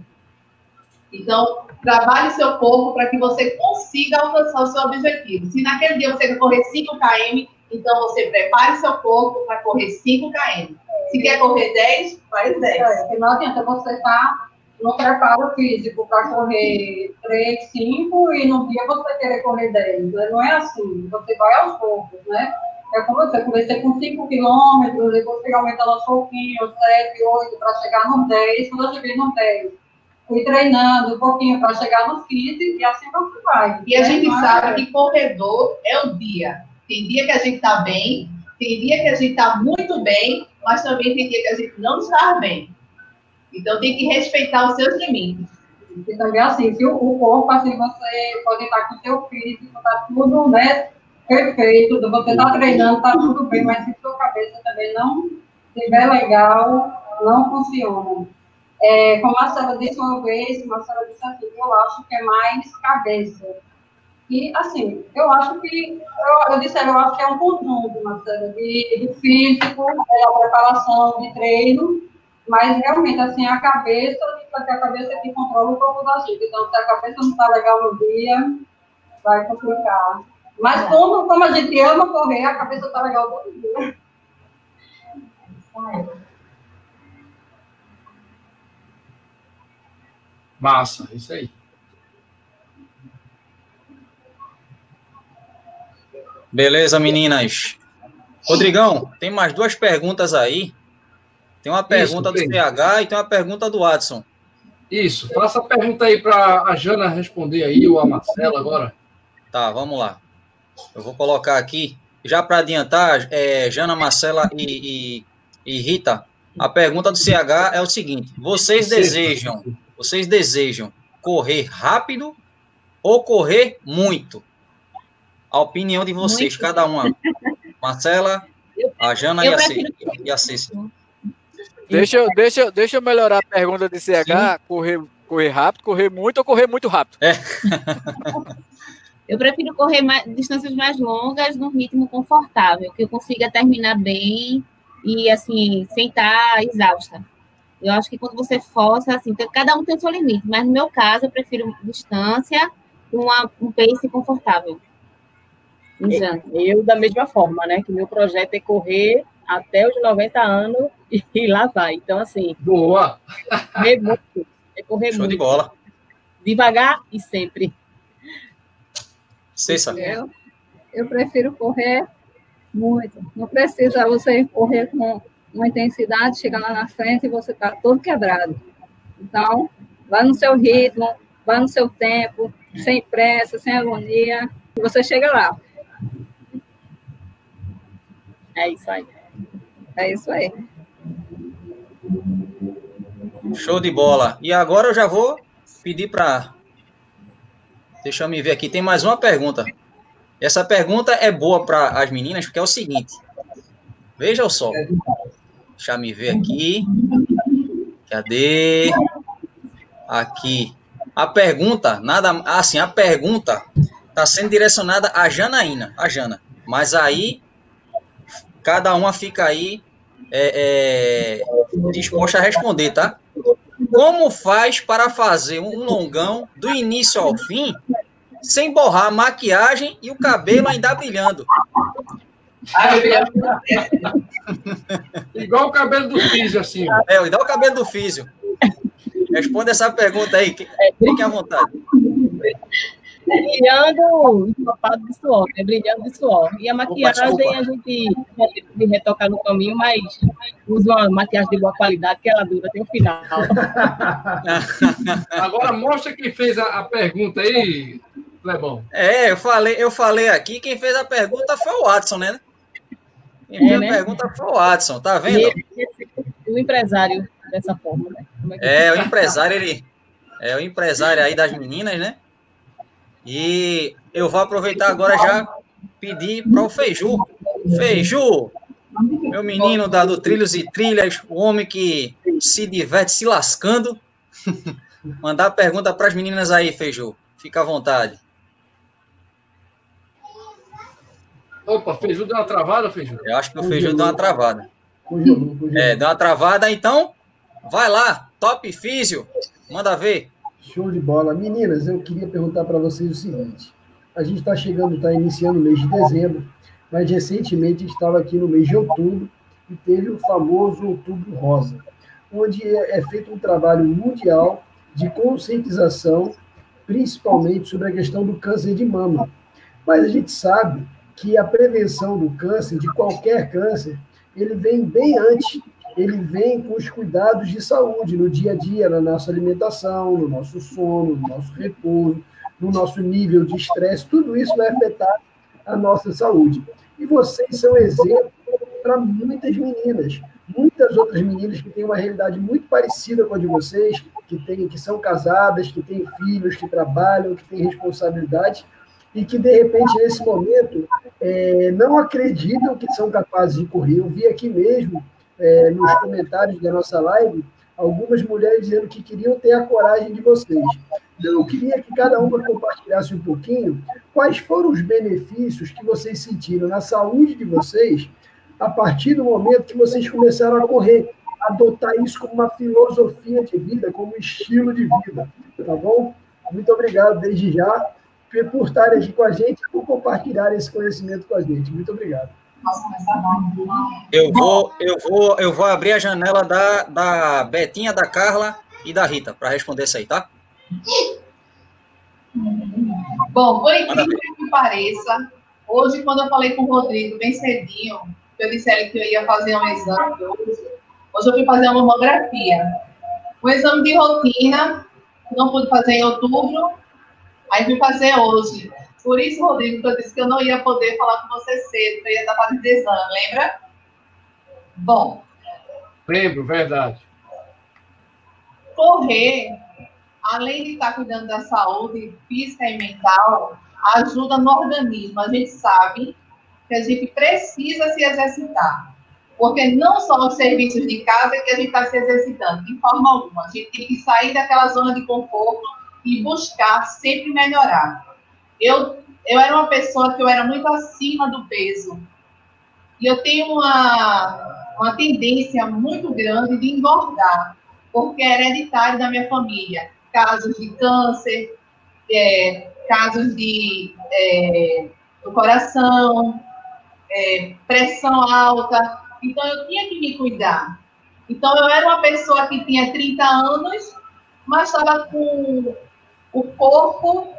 J: Então, trabalhe seu corpo para que você consiga alcançar o seu objetivo. Se naquele dia você correr 5 km, então você prepare seu corpo para correr 5 km. Se quer correr 10, faz 10.
I: É, não adianta você estar tá no preparo físico para correr 3, 5 e no dia você querer correr 10. Né? Não é assim, você vai aos poucos, né? É como você, comecei com 5 quilômetros, depois fui aumentando aos pouquinhos, 7, 8, para chegar no 10, quando eu cheguei no 10. Fui treinando um pouquinho para chegar no 15 e assim você vai.
J: E a gente é sabe que corredor é o dia. Tem dia que a gente está bem, tem dia que a gente está muito bem, mas também tem dia que a gente não está bem. Então tem que respeitar os seus limites.
I: E também assim, se o corpo, assim, você pode estar com o seu físico, tá tudo, né, perfeito, você tá treinando, tá tudo bem, mas se sua cabeça também não estiver legal, não funciona. É, como a Marcela disse uma vez, Marcela disse assim, eu acho que é mais cabeça. E, assim, eu acho que, eu, eu disse, eu acho que é um conjunto, Marcela, de, de físico, da preparação, de treino, mas realmente, assim, a cabeça, porque a cabeça é que controla o corpo da gente. Então, se a cabeça não está legal no dia, vai complicar. Mas como, como a gente ama correr, a cabeça está legal todo dia.
B: Massa, isso aí.
A: Beleza, meninas. Rodrigão, tem mais duas perguntas aí. Tem uma pergunta Isso, do CH e tem uma pergunta do Adson.
B: Isso, faça a pergunta aí para a Jana responder aí, ou a Marcela agora.
A: Tá, vamos lá. Eu vou colocar aqui, já para adiantar, é, Jana, Marcela e, e, e, Rita, a pergunta do CH é o seguinte: vocês desejam, vocês desejam correr rápido ou correr muito? A opinião de vocês, muito. cada uma. Marcela, a Jana eu e a Cícera.
D: Deixa eu, deixa, deixa eu melhorar a pergunta de CH, correr, correr rápido, correr muito ou correr muito rápido? É. <laughs>
E: eu prefiro correr mais, distâncias mais longas num ritmo confortável, que eu consiga terminar bem e, assim, sem estar exausta. Eu acho que quando você força, assim, cada um tem o seu limite, mas no meu caso, eu prefiro distância com um pace confortável.
F: Eu, da mesma forma, né? Que meu projeto é correr até os 90 anos e, e lá vai. Então, assim.
B: Boa!
F: Correr muito. É correr
A: Show
F: muito.
A: de bola.
F: Devagar e sempre.
A: Cessa.
H: Eu, eu prefiro correr muito. Não precisa você correr com uma intensidade, chegar lá na frente e você está todo quebrado. Então, vá no seu ritmo, vá no seu tempo, sem pressa, sem agonia, e você chega lá.
F: É isso aí.
H: É isso aí.
A: Show de bola. E agora eu já vou pedir para. Deixa eu me ver aqui. Tem mais uma pergunta. Essa pergunta é boa para as meninas, porque é o seguinte. Veja só. Deixa eu me ver aqui. Cadê? Aqui. A pergunta, nada. Assim, a pergunta está sendo direcionada a Janaína, a Jana. Mas aí cada uma fica aí é, é, disposta a responder, tá? Como faz para fazer um longão do início ao fim sem borrar a maquiagem e o cabelo ainda brilhando?
B: igual o cabelo do Físio, assim.
A: É, igual o cabelo do Físio. Responda essa pergunta aí, fique à vontade
F: brilhando de suor, né? Brilhando de suor. E a maquiagem opa, a gente de retocar no caminho, mas usa uma maquiagem de boa qualidade que ela dura até o final. <laughs>
B: Agora mostra quem fez a, a pergunta aí, Lebão.
A: É, eu falei, eu falei aqui, quem fez a pergunta foi o Watson, né? Quem fez é, né? a pergunta foi o Watson, tá vendo? Ele,
F: o empresário dessa forma, né?
A: É, é o empresário, ele é o empresário aí das meninas, né? E eu vou aproveitar agora já pedir para o Feiju. Feiju, meu menino da, do Trilhos e Trilhas, o homem que se diverte se lascando. <laughs> Mandar pergunta para as meninas aí, Feiju. Fica à vontade.
B: Opa, Feiju deu uma travada, Feiju?
A: Eu acho que o Feiju deu uma travada. É, deu uma travada, então vai lá, top físio, manda ver.
C: Show de bola. Meninas, eu queria perguntar para vocês o seguinte. A gente está chegando, está iniciando o mês de dezembro, mas recentemente estava aqui no mês de outubro e teve o famoso Outubro Rosa, onde é, é feito um trabalho mundial de conscientização, principalmente sobre a questão do câncer de mama. Mas a gente sabe que a prevenção do câncer, de qualquer câncer, ele vem bem antes ele vem com os cuidados de saúde no dia a dia, na nossa alimentação, no nosso sono, no nosso repouso, no nosso nível de estresse, tudo isso vai afetar a nossa saúde. E vocês são exemplo para muitas meninas, muitas outras meninas que têm uma realidade muito parecida com a de vocês, que, têm, que são casadas, que têm filhos, que trabalham, que têm responsabilidades, e que, de repente, nesse momento, é, não acreditam que são capazes de correr. Eu vi aqui mesmo é, nos comentários da nossa live algumas mulheres dizendo que queriam ter a coragem de vocês. Então, eu queria que cada uma compartilhasse um pouquinho quais foram os benefícios que vocês sentiram na saúde de vocês a partir do momento que vocês começaram a correr, adotar isso como uma filosofia de vida, como um estilo de vida, tá bom? Muito obrigado desde já por estarem aqui com a gente e por compartilhar esse conhecimento com a gente. Muito obrigado.
A: Eu vou, eu vou, eu vou abrir a janela da, da Betinha, da Carla e da Rita para responder isso aí, tá?
J: Bom, por incrível que pareça, hoje, quando eu falei com o Rodrigo bem cedinho, eu disse a ele que eu ia fazer um exame hoje, hoje eu fui fazer uma mamografia. O exame de rotina, não pude fazer em outubro, aí fui fazer hoje. Por isso, Rodrigo, que eu disse que eu não ia poder falar com você cedo, eu ia estar fazendo exame, lembra? Bom.
B: Lembro, verdade.
J: Correr, além de estar cuidando da saúde física e mental, ajuda no organismo. A gente sabe que a gente precisa se exercitar. Porque não só os serviços de casa que a gente está se exercitando, de forma alguma. A gente tem que sair daquela zona de conforto e buscar sempre melhorar. Eu, eu era uma pessoa que eu era muito acima do peso. E eu tenho uma, uma tendência muito grande de engordar, porque é hereditário da minha família. Casos de câncer, é, casos de é, do coração, é, pressão alta. Então, eu tinha que me cuidar. Então, eu era uma pessoa que tinha 30 anos, mas estava com o corpo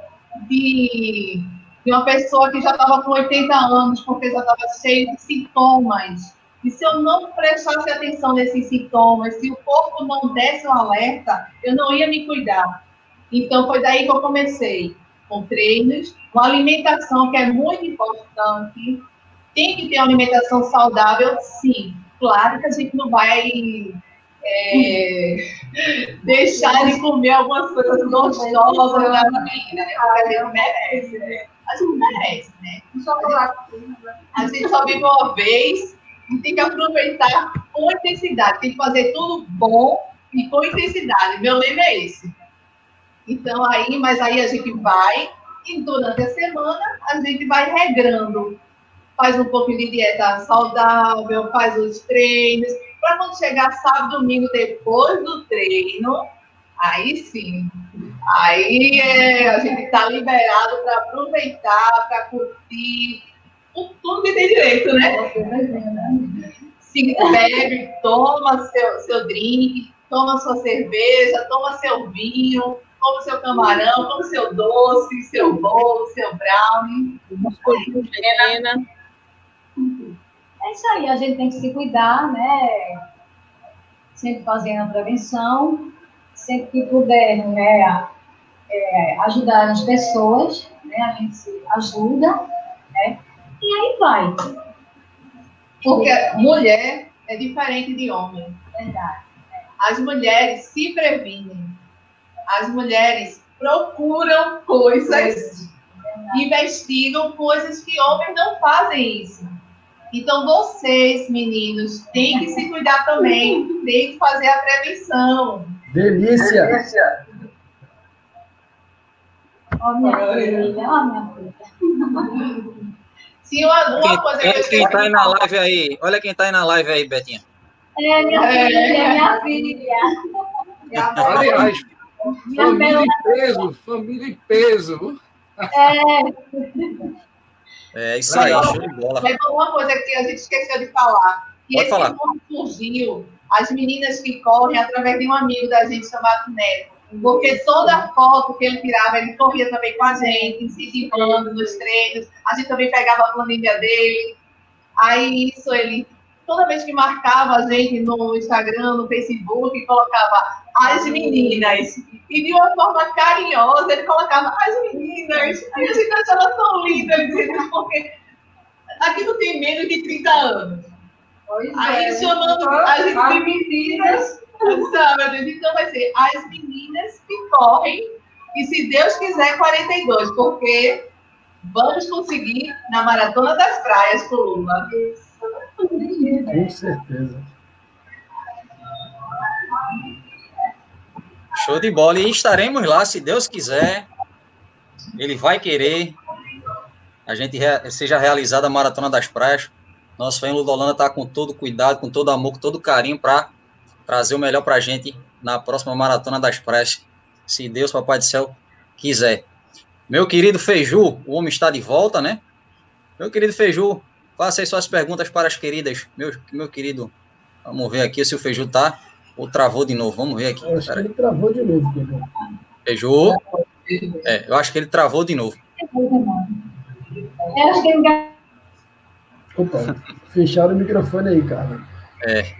J: de, de uma pessoa que já estava com 80 anos, porque já estava cheio de sintomas. E se eu não prestasse atenção nesses sintomas, se o corpo não desse um alerta, eu não ia me cuidar. Então, foi daí que eu comecei, com treinos, uma alimentação que é muito importante. Tem que ter uma alimentação saudável, sim. Claro que a gente não vai é, deixar de comer algumas coisas gostosas na vida, né? Porque a gente merece, né? A gente merece, né? A gente só vive uma vez e tem que aproveitar com intensidade. Tem que fazer tudo bom e com intensidade. Meu lema é esse. Então, aí, mas aí a gente vai e durante a semana a gente vai regrando. Faz um pouquinho de dieta saudável, faz os treinos, para quando chegar sábado, domingo, depois do treino, aí sim. Aí é, a gente está liberado para aproveitar, para curtir, tudo que tem direito, né? Se bebe, toma seu, seu drink, toma sua cerveja, toma seu vinho, toma seu camarão, toma seu doce, seu bolo, seu brownie.
G: Helena. É isso aí, a gente tem que se cuidar, né? Sempre fazendo a prevenção, sempre que puder, né? É, ajudar as pessoas, né? A gente se ajuda, né? E aí vai.
J: Porque mulher é diferente de homem.
G: Verdade.
J: As mulheres se previnem. As mulheres procuram coisas, investigam coisas que homens não fazem isso. Então, vocês, meninos, têm que se cuidar também, têm que fazer a prevenção.
C: Delícia!
J: Delícia.
G: Ó, minha filha, ó, minha filha.
J: Sim, uma, uma
A: Quem,
J: coisa
A: quem,
J: que eu
A: quem tá aí na live aí? Olha quem tá aí na live aí, Betinha.
G: É, minha
J: É.
G: filha, minha filha.
B: Aliás,
G: Minha
B: família em peso, família em peso.
G: É,
A: É isso aí, show de bola.
J: Mas uma coisa que a gente esqueceu de falar. Que
A: Pode
J: esse
A: falar.
J: surgiu, as meninas que correm, através de um amigo da gente chamado Neto. Porque toda foto que ele tirava, ele corria também com a gente, incentivando nos treinos. A gente também pegava a planilha dele. Aí isso ele, toda vez que marcava a gente no Instagram, no Facebook, colocava as meninas. E de uma forma carinhosa, ele colocava as meninas. Aí a gente achava tão dizendo, porque aqui não tem menos de 30 anos.
I: Pois
J: Aí
I: é.
J: chamando as de meninas, sabe? Então vai ser as meninas que correm, e se Deus quiser, 42, porque vamos conseguir na Maratona das Praias com Lula.
C: Com certeza.
A: Show de bola. E estaremos lá, se Deus quiser. Ele vai querer. A gente seja realizada a Maratona das Praias. Nosso fã Ludolanda está com todo cuidado, com todo amor, com todo carinho para trazer o melhor para a gente na próxima Maratona das Praias. Se Deus, Papai do Céu, quiser. Meu querido Feiju, o homem está de volta, né? Meu querido Feiju, faça aí suas perguntas para as queridas. Meu, meu querido, vamos ver aqui se o Feiju tá ou travou de novo. Vamos ver aqui.
C: Eu acho que
A: aí.
C: ele travou de novo, Pedro.
A: Feiju. É, eu acho que ele travou de novo.
G: Eu acho que ele
C: Opa, fecharam o microfone aí, cara.
A: É.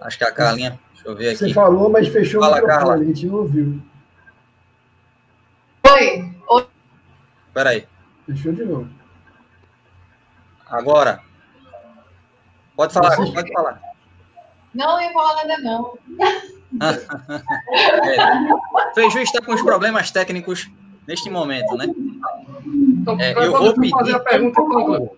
A: Acho que a Carlinha. Deixa eu ver
C: Você
A: aqui.
C: falou, mas fechou
A: Fala,
C: o microfone,
A: Carla.
C: a gente não ouviu.
J: Oi, oi.
A: Pera aí.
C: Fechou de novo.
A: Agora. Pode falar,
C: Você-
A: pode falar.
J: Não enrola ainda não.
A: É. Feiju está com os problemas técnicos neste momento, né?
B: Então,
A: É, eu vou pedir-
B: fazer a pergunta, então.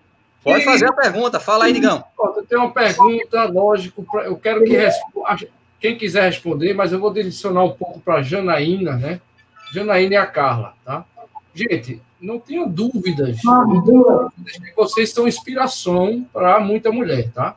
A: Pode fazer a pergunta. Fala aí, Digão.
B: Eu tenho uma pergunta, lógico, pra- eu quero que respo- a- quem quiser responder, mas eu vou direcionar um pouco para a Janaína, né? Janaína e a Carla, tá? Gente, não tenho dúvidas, não tenho dúvidas que vocês são inspiração para muita mulher, tá?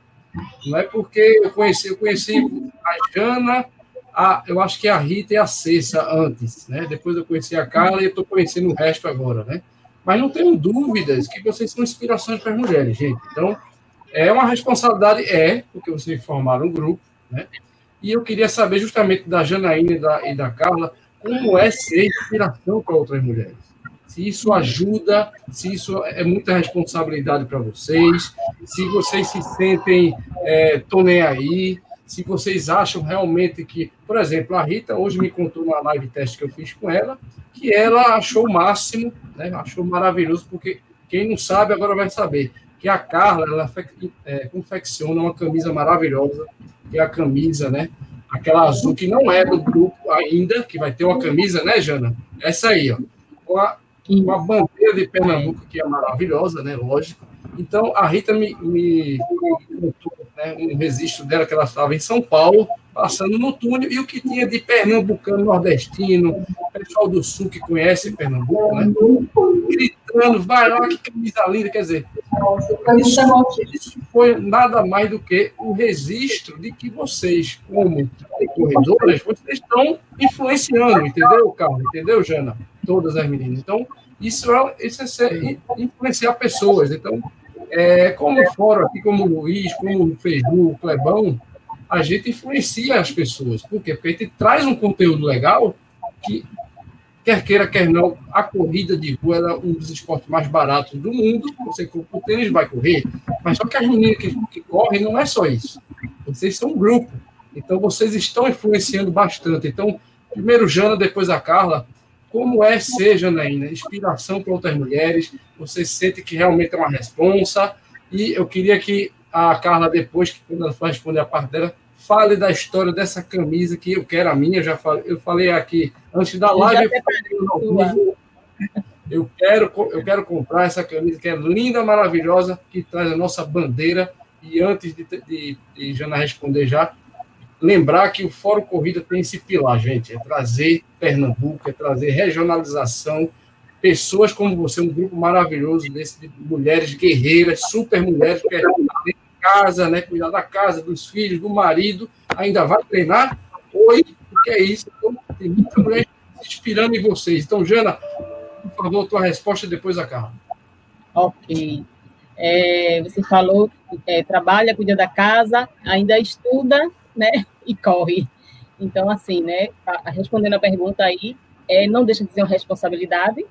B: Não é porque eu conheci, eu conheci a Jana, a, eu acho que a Rita e a Cessa antes, né? Depois eu conheci a Carla e estou conhecendo o resto agora, né? Mas não tenho dúvidas que vocês são inspirações para as mulheres, gente. Então, é uma responsabilidade, é, porque vocês formaram um grupo, né? E eu queria saber justamente da Janaína e da, e da Carla como é ser inspiração para outras mulheres. Se isso ajuda, se isso é muita responsabilidade para vocês, se vocês se sentem, é, tô nem aí, se vocês acham realmente que, por exemplo, a Rita hoje me contou na live teste que eu fiz com ela, que ela achou o máximo, né? achou maravilhoso, porque quem não sabe agora vai saber que a Carla ela é, confecciona uma camisa maravilhosa, que é a camisa, né? Aquela azul que não é do grupo ainda, que vai ter uma camisa, né, Jana? Essa aí, ó. Com a, com a bandeira de Pernambuco, que é maravilhosa, né? Lógico. Então, a Rita me, me contou né, um registro dela que ela estava em São Paulo, passando no túnel, e o que tinha de pernambucano, nordestino, pessoal do sul que conhece Pernambuco, né? Gritando, vai lá, que camisa linda, quer dizer, isso, isso foi nada mais do que o registro de que vocês, como corredoras, vocês estão influenciando, entendeu, Carlos? Entendeu, Jana? Todas as meninas. Então, isso é, isso é ser, influenciar pessoas. Então, é, como o fórum aqui, como o Luiz, como o Feiju, o Clebão, a gente influencia as pessoas. Por quê? Porque a gente traz um conteúdo legal que, quer queira, quer não, a corrida de rua é um dos esportes mais baratos do mundo. Você compra o tênis, vai correr. Mas só que as meninas que, que correm não é só isso. Vocês são um grupo. Então, vocês estão influenciando bastante. Então, primeiro Jana, depois a Carla. Como é ser, Janaína, inspiração para outras mulheres? Você sente que realmente é uma responsa? E eu queria que a Carla, depois, que quando ela for responder a parte dela, fale da história dessa camisa que eu quero a minha. Eu já falei, eu falei aqui antes da live. Eu, eu quero, eu quero comprar essa camisa que é linda, maravilhosa, que traz a nossa bandeira. E antes de, de, de Jana responder já, lembrar que o Fórum Corrida tem esse pilar, gente, é trazer Pernambuco, é trazer regionalização, pessoas como você, um grupo maravilhoso desse de mulheres guerreiras, super mulheres, que é casa, né, cuidar da casa, dos filhos, do marido, ainda vai treinar? Oi, o que é isso? Então, tem muita mulher se inspirando em vocês. Então, Jana, por favor, tua resposta depois a Carla.
F: Ok. É, você falou é, trabalha, cuida da casa, ainda estuda, né? E corre. Então, assim, né? a- respondendo a pergunta aí, é, não deixa de ser uma responsabilidade,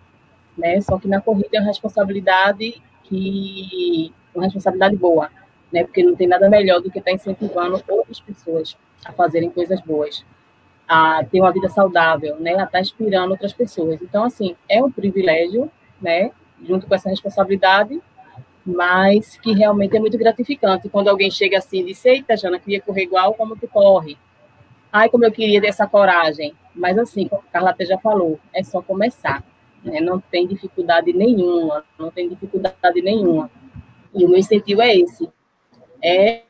F: né? Só que na corrida é uma responsabilidade que uma responsabilidade boa, né? Porque não tem nada melhor do que estar incentivando outras pessoas a fazerem coisas boas, a ter uma vida saudável, né? A estar inspirando outras pessoas. Então, assim, é um privilégio, né? Junto com essa responsabilidade, mas que realmente é muito gratificante quando alguém chega assim e diz: Eita, Jana, queria correr igual como tu corre. Ai, como eu queria ter essa coragem. Mas, assim, como a Carla até já falou, é só começar. Né? Não tem dificuldade nenhuma, não tem dificuldade nenhuma. E o meu incentivo é esse: é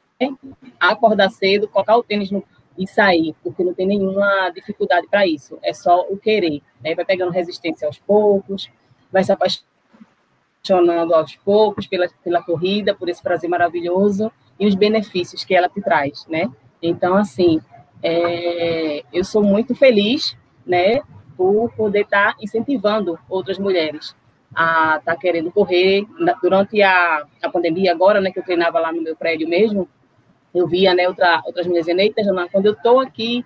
F: acordar cedo, colocar o tênis no, e sair, porque não tem nenhuma dificuldade para isso, é só o querer. Né? Vai pegando resistência aos poucos, vai se apaixonando aos poucos pela, pela corrida, por esse prazer maravilhoso e os benefícios que ela te traz, né? Então, assim, é, eu sou muito feliz, né, por poder estar tá incentivando outras mulheres a estar tá querendo correr. Durante a, a pandemia, agora, né, que eu treinava lá no meu prédio mesmo, eu via, né, outra, outras mulheres eita, Jana, quando eu estou aqui,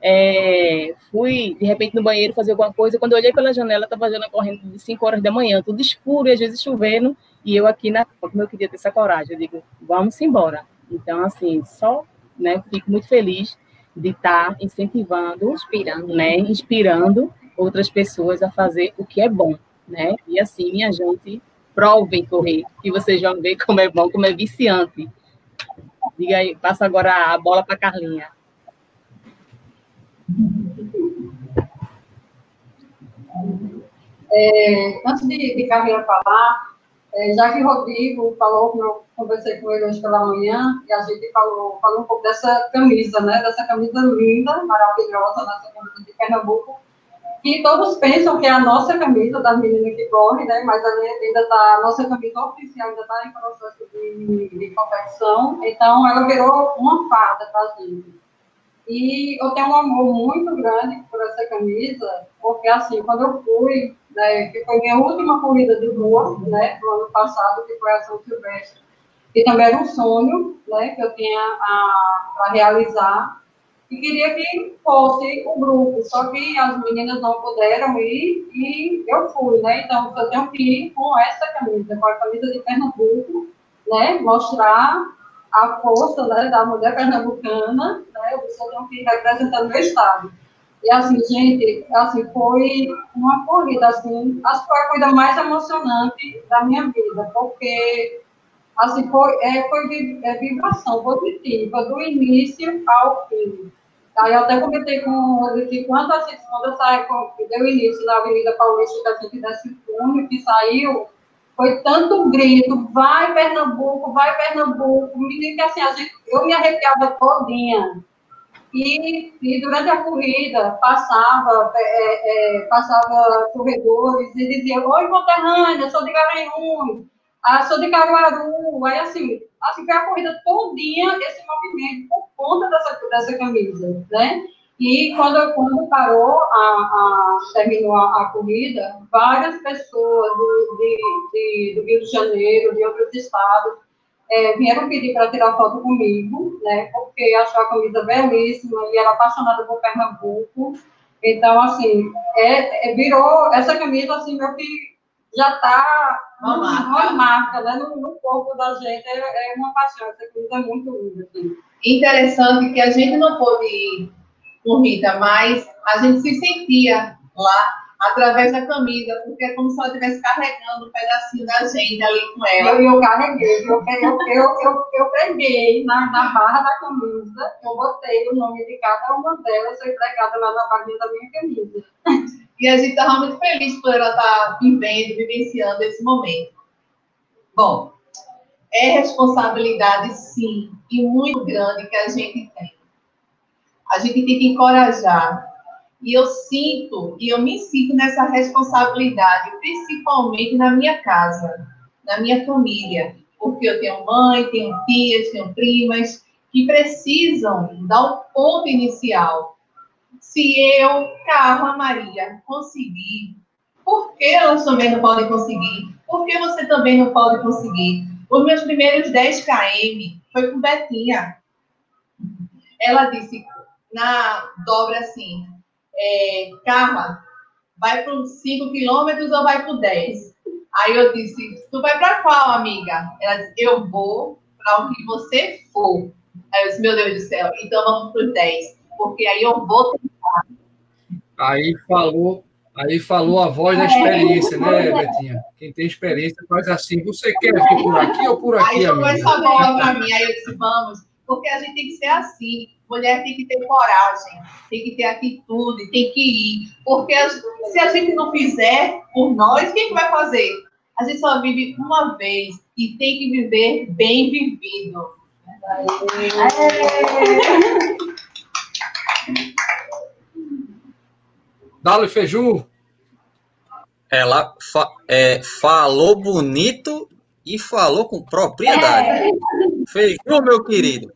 F: é, fui, de repente, no banheiro fazer alguma coisa, quando eu olhei pela janela, estava a Jana correndo de 5 horas da manhã, tudo escuro e às vezes chovendo, e eu aqui na como eu queria ter essa coragem, eu digo, vamos embora. Então, assim, só, né, fico muito feliz de estar tá incentivando, inspirando, né, inspirando outras pessoas a fazer o que é bom, né? E assim, minha gente, provem correr, que vocês vão ver como é bom, como é viciante. Diga aí, passa agora a bola para Carlinha.
I: É, antes de, de Carlinha falar, é, já que o Rodrigo falou, eu conversei com ele hoje pela manhã, e a gente falou, falou um pouco dessa camisa, né? Dessa camisa linda, maravilhosa, dessa camisa de Pernambuco, que todos pensam que é a nossa camisa das meninas que correm, né? Mas ainda está, a nossa camisa oficial ainda está em processo de, de confecção, então ela virou uma farda para a gente. E eu tenho um amor muito grande por essa camisa, porque assim, quando eu fui, né, que foi minha última corrida de rua, né, no ano passado, que foi a São Silvestre, que também era um sonho, né, que eu tinha a, realizar, e queria que fosse o grupo, só que as meninas não puderam ir e eu fui, né? Então eu tenho que ir com essa camisa, com a camisa de Pernambuco, né? Mostrar a força né, da mulher pernambucana, né? Eu só tenho que ir representando meu estado. E assim, gente, assim, foi uma corrida, assim, acho que foi a corrida mais emocionante da minha vida, porque assim, foi, é, foi é, vibração positiva do início ao fim. Aí eu até comentei com ele que quando, assim, quando eu saí, deu início na Avenida Paulista, que a gente desse fundo, que saiu, foi tanto grito, vai Pernambuco, vai Pernambuco, menino que assim, a gente, eu me arrepiava todinha. E, e durante a corrida, passava, é, é, passava corredores e dizia, oi, conterrânea, sou de Garanhuns, ah, sou de Caruaru, aí assim, assim, foi a corrida todinha esse movimento por conta dessa, dessa camisa, né? E quando, quando parou, a, a terminou a, a, corrida, várias pessoas do, de, de, do Rio de Janeiro, de outros estados, é, vieram pedir para tirar foto comigo, né? Porque achou a camisa belíssima e era apaixonada por Pernambuco. Então, assim, é, é, virou essa camisa, assim, meu que já está uma, uma marca, né? No, no, corpo da gente, é, é uma paixão. Essa coisa é muito linda. Assim.
J: Interessante que a gente não pôde Rita, mas a gente se sentia lá através da camisa, porque é como se ela estivesse carregando um pedacinho da gente ali com ela.
I: Eu, eu carreguei, eu, eu, eu, eu, peguei na, na barra da camisa, eu botei o nome de cada uma delas, foi pregada lá na barrinha da minha camisa.
J: E a gente estava muito feliz por ela estar tá vivendo, vivenciando esse momento. Bom, é responsabilidade, sim, e muito grande que a gente tem. A gente tem que encorajar. E eu sinto, e eu me sinto nessa responsabilidade, principalmente na minha casa, na minha família, porque eu tenho mãe, tenho tias, tenho primas, que precisam dar o ponto inicial se eu, Carla Maria, conseguir, por que elas também não podem conseguir? Por que você também não pode conseguir? Os meus primeiros 10 km foi com Betinha. Ela disse na dobra assim, é, Carla, vai para os 5 quilômetros ou vai para 10? Aí eu disse, tu vai para qual, amiga? Ela disse, eu vou para o que você for. Aí eu disse, meu Deus do céu, então vamos para os 10, porque aí eu vou
B: Aí falou, aí falou a voz da experiência, né, Betinha? Quem tem experiência faz assim. Você quer vir por aqui ou por aqui,
J: Aí jogou essa bola para mim, aí eu disse, vamos, porque a gente tem que ser assim. Mulher tem que ter coragem, tem que ter atitude, tem que ir. Porque se a gente não fizer por nós, quem que vai fazer? A gente só vive uma vez e tem que viver bem vivido.
B: Dali Feju.
A: Ela fa é, falou bonito e falou com propriedade. É. Meu querido.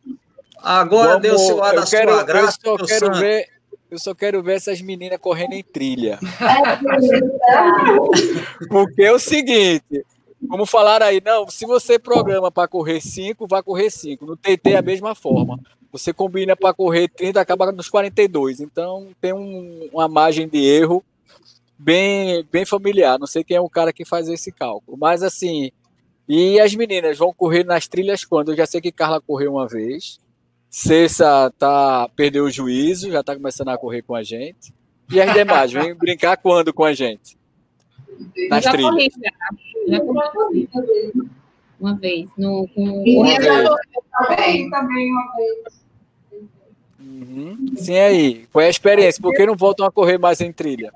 A: Agora
D: Vamos,
A: deu seu ar
D: eu
A: da
D: quero,
A: sua graça.
D: eu só quero
A: santo.
D: ver, eu só quero ver essas meninas correndo em trilha. <laughs> Porque é o seguinte, como falaram aí, não, se você programa para correr 5, vai correr 5. No TT é a mesma forma. Você combina para correr 30, acaba nos 42. Então tem um- uma margem de erro bem, bem familiar. Não sei quem é o cara que faz esse cálculo. Mas assim, e as meninas vão correr nas trilhas quando? Eu já sei que Carla correu uma vez. Cessa tá, perdeu o juízo, já está começando a correr com a gente. E as demais, vem <laughs> brincar quando com a gente? Nas
E: já
D: trilhas.
E: corri, já. Já corri uma vez. No, com
D: Uma vez.
J: também.
I: também uma vez.
D: Uhum. Sim, aí. Qual é a experiência? Por que não voltam a correr mais em trilha?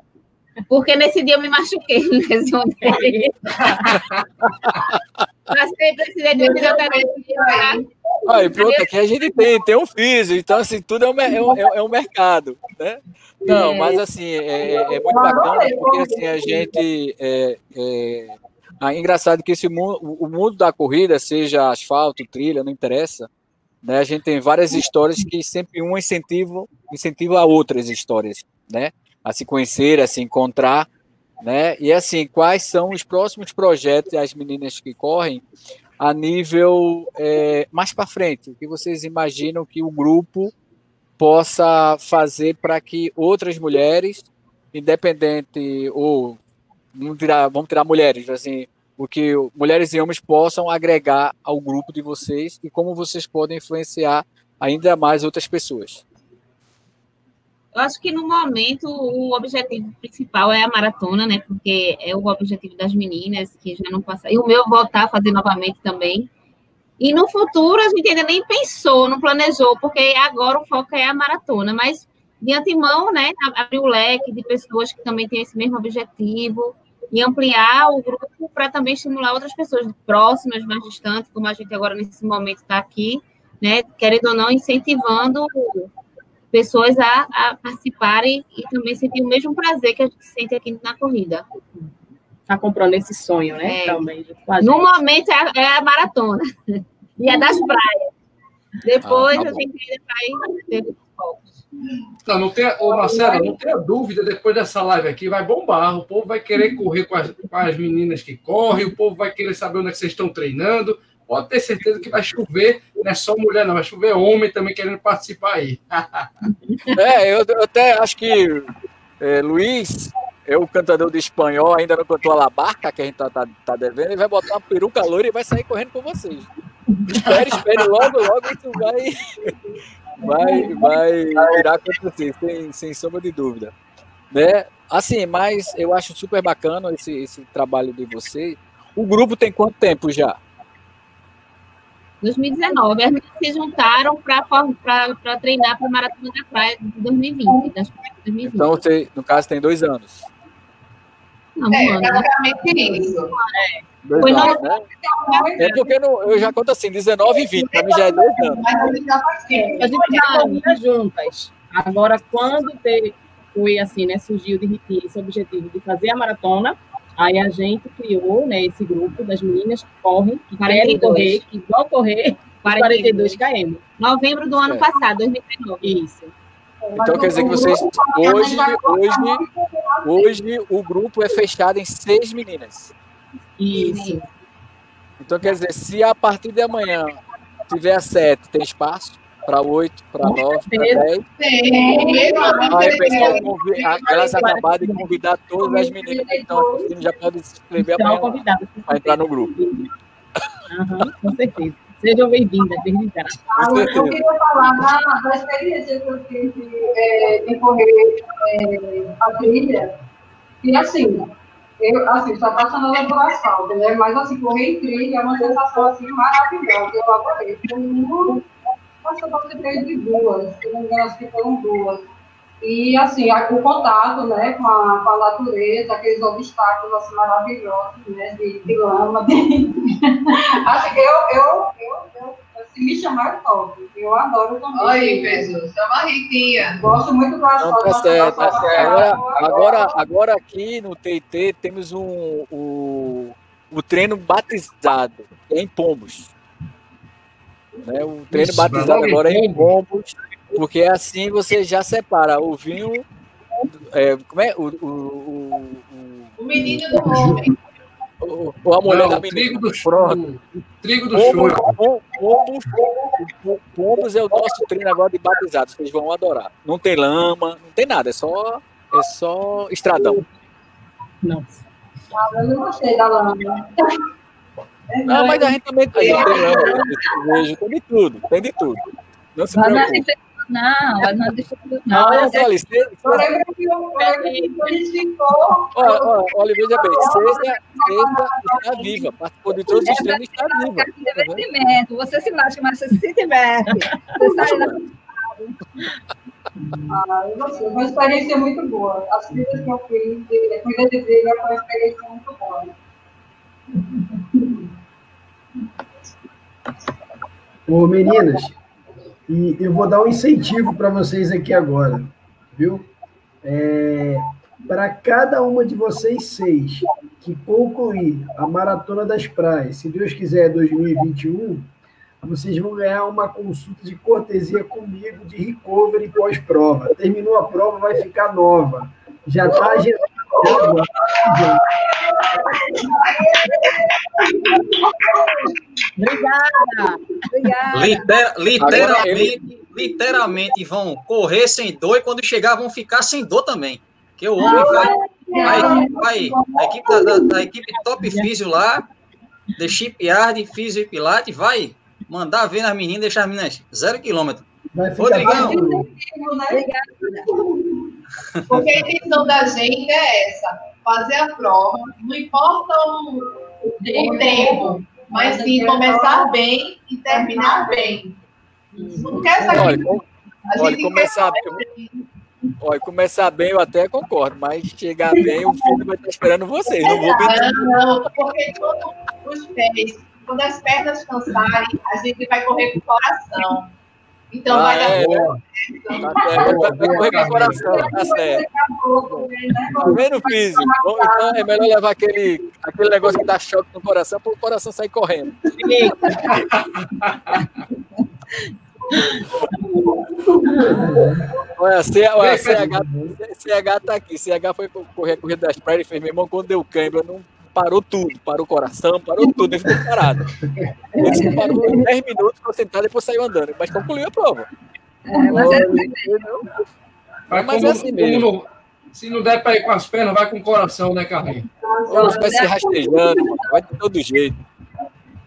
E: Porque nesse dia eu me machuquei, <laughs> me lesionei. <laughs> Passei para esse dia de fisioterapia.
D: Aí, pronto, aqui a gente tem, tem um físico, então assim, tudo é um, é um, é um mercado, né? Não,
E: É.
D: mas assim, é, é- é muito bacana, porque assim, a gente. É, é, ah, engraçado que esse mundo, o mundo da corrida, seja asfalto, trilha, não interessa, né? A gente tem várias histórias que sempre um incentiva, incentiva a outras histórias, né? A se conhecer, a se encontrar, né? E assim, quais são os próximos projetos das meninas que correm a nível é, mais para frente? O que vocês imaginam que o grupo possa fazer para que outras mulheres, independente ou vamos tirar, vamos tirar mulheres, assim, o que mulheres e homens possam agregar ao grupo de vocês e como vocês podem influenciar ainda mais outras pessoas.
E: Eu acho que no momento o objetivo principal é a maratona, né? Porque é o objetivo das meninas que já não passaram. E o meu voltar a fazer novamente também. E no futuro a gente ainda nem pensou, não planejou, porque agora o foco é a maratona. Mas de antemão, né? Abrir o leque de pessoas que também têm esse mesmo objetivo e ampliar o grupo para também estimular outras pessoas próximas, mais distantes, como a gente agora nesse momento está aqui, né? Querendo ou não, incentivando pessoas a, a participarem e também sentir o mesmo prazer que a gente sente aqui na corrida.
F: Tá comprando esse sonho, né?
E: É.
F: Também. a
E: No momento é a, é a maratona e é das praias. Depois
D: Ah, tá
E: a gente ainda vai ter os focos.
B: Não, não tenha, ô Marcelo, não tenha dúvida, depois dessa live aqui vai bombar. O povo vai querer correr com as, com as meninas que correm, o povo vai querer saber onde é que vocês estão treinando. Pode ter certeza que vai chover, não é só mulher, não, vai chover homem também querendo participar aí. <laughs>
D: É, eu, eu até acho que é, Luiz, é o cantador de espanhol, ainda não cantou a La Barca, que a gente tá, tá, tá devendo, ele vai botar uma peruca loira e vai sair correndo com vocês. Espere, espere, logo, logo isso vai, vai, vai virar acontecer, sem, sem sombra de dúvida. Né? Assim, mas eu acho super bacana esse, esse trabalho de vocês. O grupo tem quanto tempo já?
E: 2019, as meninas se juntaram para treinar para a Maratona da Praia de 2020. Das praias de 2020.
D: Então, você, no caso, tem dois anos.
E: Não, um
J: É,
E: ano, né?
J: basicamente isso.
D: Dois
E: Foi
D: anos,
E: no-
D: né? É porque no- eu já conto assim, 19 e 20, para mim já é dois anos.
J: Mas a gente já faz tempo.
F: A gente já corria juntas. Agora, quando teve, foi assim, né, surgiu de repetir esse objetivo de fazer a maratona, aí a gente criou, né, esse grupo das meninas que correm, que querem
E: 42.
F: correr, que vão correr 42 km.
E: Novembro do ano
D: É.
E: passado, 2019.
F: Isso.
D: Então quer dizer que vocês hoje, hoje, hoje o grupo é fechado em seis meninas.
F: Isso.
D: Então quer dizer, se a partir de amanhã tiver sete, tem espaço para oito, para nove, para
F: certeza.
D: dez.
J: Tem,
D: Aí o pessoal convi- elas acabaram de convidar todas as meninas que estão assistindo, já podem se inscrever para entrar no grupo.
F: Aham, com certeza. Sejam bem-vindas, já.
I: Ah, eu queria falar da, experiência que eu tive é, em correr é, a trilha. E assim, eu assim, sou apaixonada por asfalto, né? Mas assim, correr em trilha é uma sensação assim, maravilhosa. Eu adorei. Foi muito. Acho que eu participei de duas, se não me engano, acho que foram duas. E assim, o contato né, com, a, com a natureza, aqueles obstáculos assim, maravilhosos, né? De, de lama, de, <laughs> Acho que eu, eu, eu, eu se me chamar, eu topo. Eu adoro também.
J: Oi, Jesus, é uma riquinha.
I: Gosto muito do asfalto.
D: tá certo, tá certo. Agora- Agora, agora aqui no TT temos um, o, o treino batizado em Pombos. Né? O treino
B: Isso,
D: batizado agora é em Pombos, porque assim você já separa o vinho. é, como é? O, o, o,
J: O menino do homem.
D: o, o- a mulher
B: Não,
D: da
B: o
D: menina.
B: trigo do trigo do
D: Pombos,
B: choro.
D: pom- pombos, pom- pombos é o nosso treino agora de batizado, vocês vão adorar. Não tem lama, não tem nada, é só, é só estradão.
F: Nossa.
I: Ah, eu não gostei da lama.
D: Não, mas a gente também tem, tem tem de tudo, tem de tudo. Não se
H: na
D: preocupe.
H: não, vai na diferença, não.
D: Olha,
I: a ficou.
D: olha, olha, veja bem, César, César está viva, participou de todos os treinos e está viva.
H: É divertimento. Você se lasca, mas você se diverte. <laughs> Você sai da...
I: Ah, eu uma experiência muito boa. As trilhas que eu fiz, de cuida de trilha, foi uma experiência muito boa.
C: Ô, meninas, e eu vou dar um incentivo para vocês aqui agora, viu? para cada uma de vocês seis que concluir a Maratona das Praias, se Deus quiser, 2021, vocês vão ganhar uma consulta de cortesia comigo de recovery pós-prova. Terminou a prova, vai ficar nova. Já está agendado. <laughs>
H: Obrigada. Obrigada.
A: Liter- literalmente, literalmente vão correr sem dor e quando chegar vão ficar sem dor também. Porque o homem vai. A equipe, vai, a equipe da, da- da equipe Top Físio lá, The Shipyard, Físio e Pilate, vai mandar ver nas meninas, deixar as meninas zero quilômetro. Rodrigão.
C: tranquilo.
J: Porque a intenção da gente é essa: fazer a prova, não importa o, o tempo, mas sim começar bem e terminar bem. Não quer essa
D: Olha, olha, começar bem, olha, começar bem eu até concordo, mas chegar bem o filho vai estar esperando vocês. Não vou
J: não, porque quando os pés, quando as pernas cansarem, a gente vai correr com o coração. Então
D: Ah,
J: vai dar
D: é,
J: boa.
D: Tá certo, vai vai correr com o coração, tá certo. Tá vendo, físico? Bom, Então é melhor levar aquele, aquele negócio que dá choque no coração para o coração sair correndo. Olha, C, olha CH, CH tá aqui. CH foi correr a corrida das praias e fez, meu irmão, quando deu câimbra, não parou tudo. Parou o coração, parou tudo. Ele ficou parado. Ele se parou em 10 minutos, ficou sentado e depois saiu andando. Mas concluiu a prova.
H: É, mas é
B: Mas,
D: Mas
B: como-
D: é assim mesmo.
B: se não der para ir com as pernas, vai com o coração, né, Carlinhos?
D: Hoje vai se rastejando, vai de todo jeito.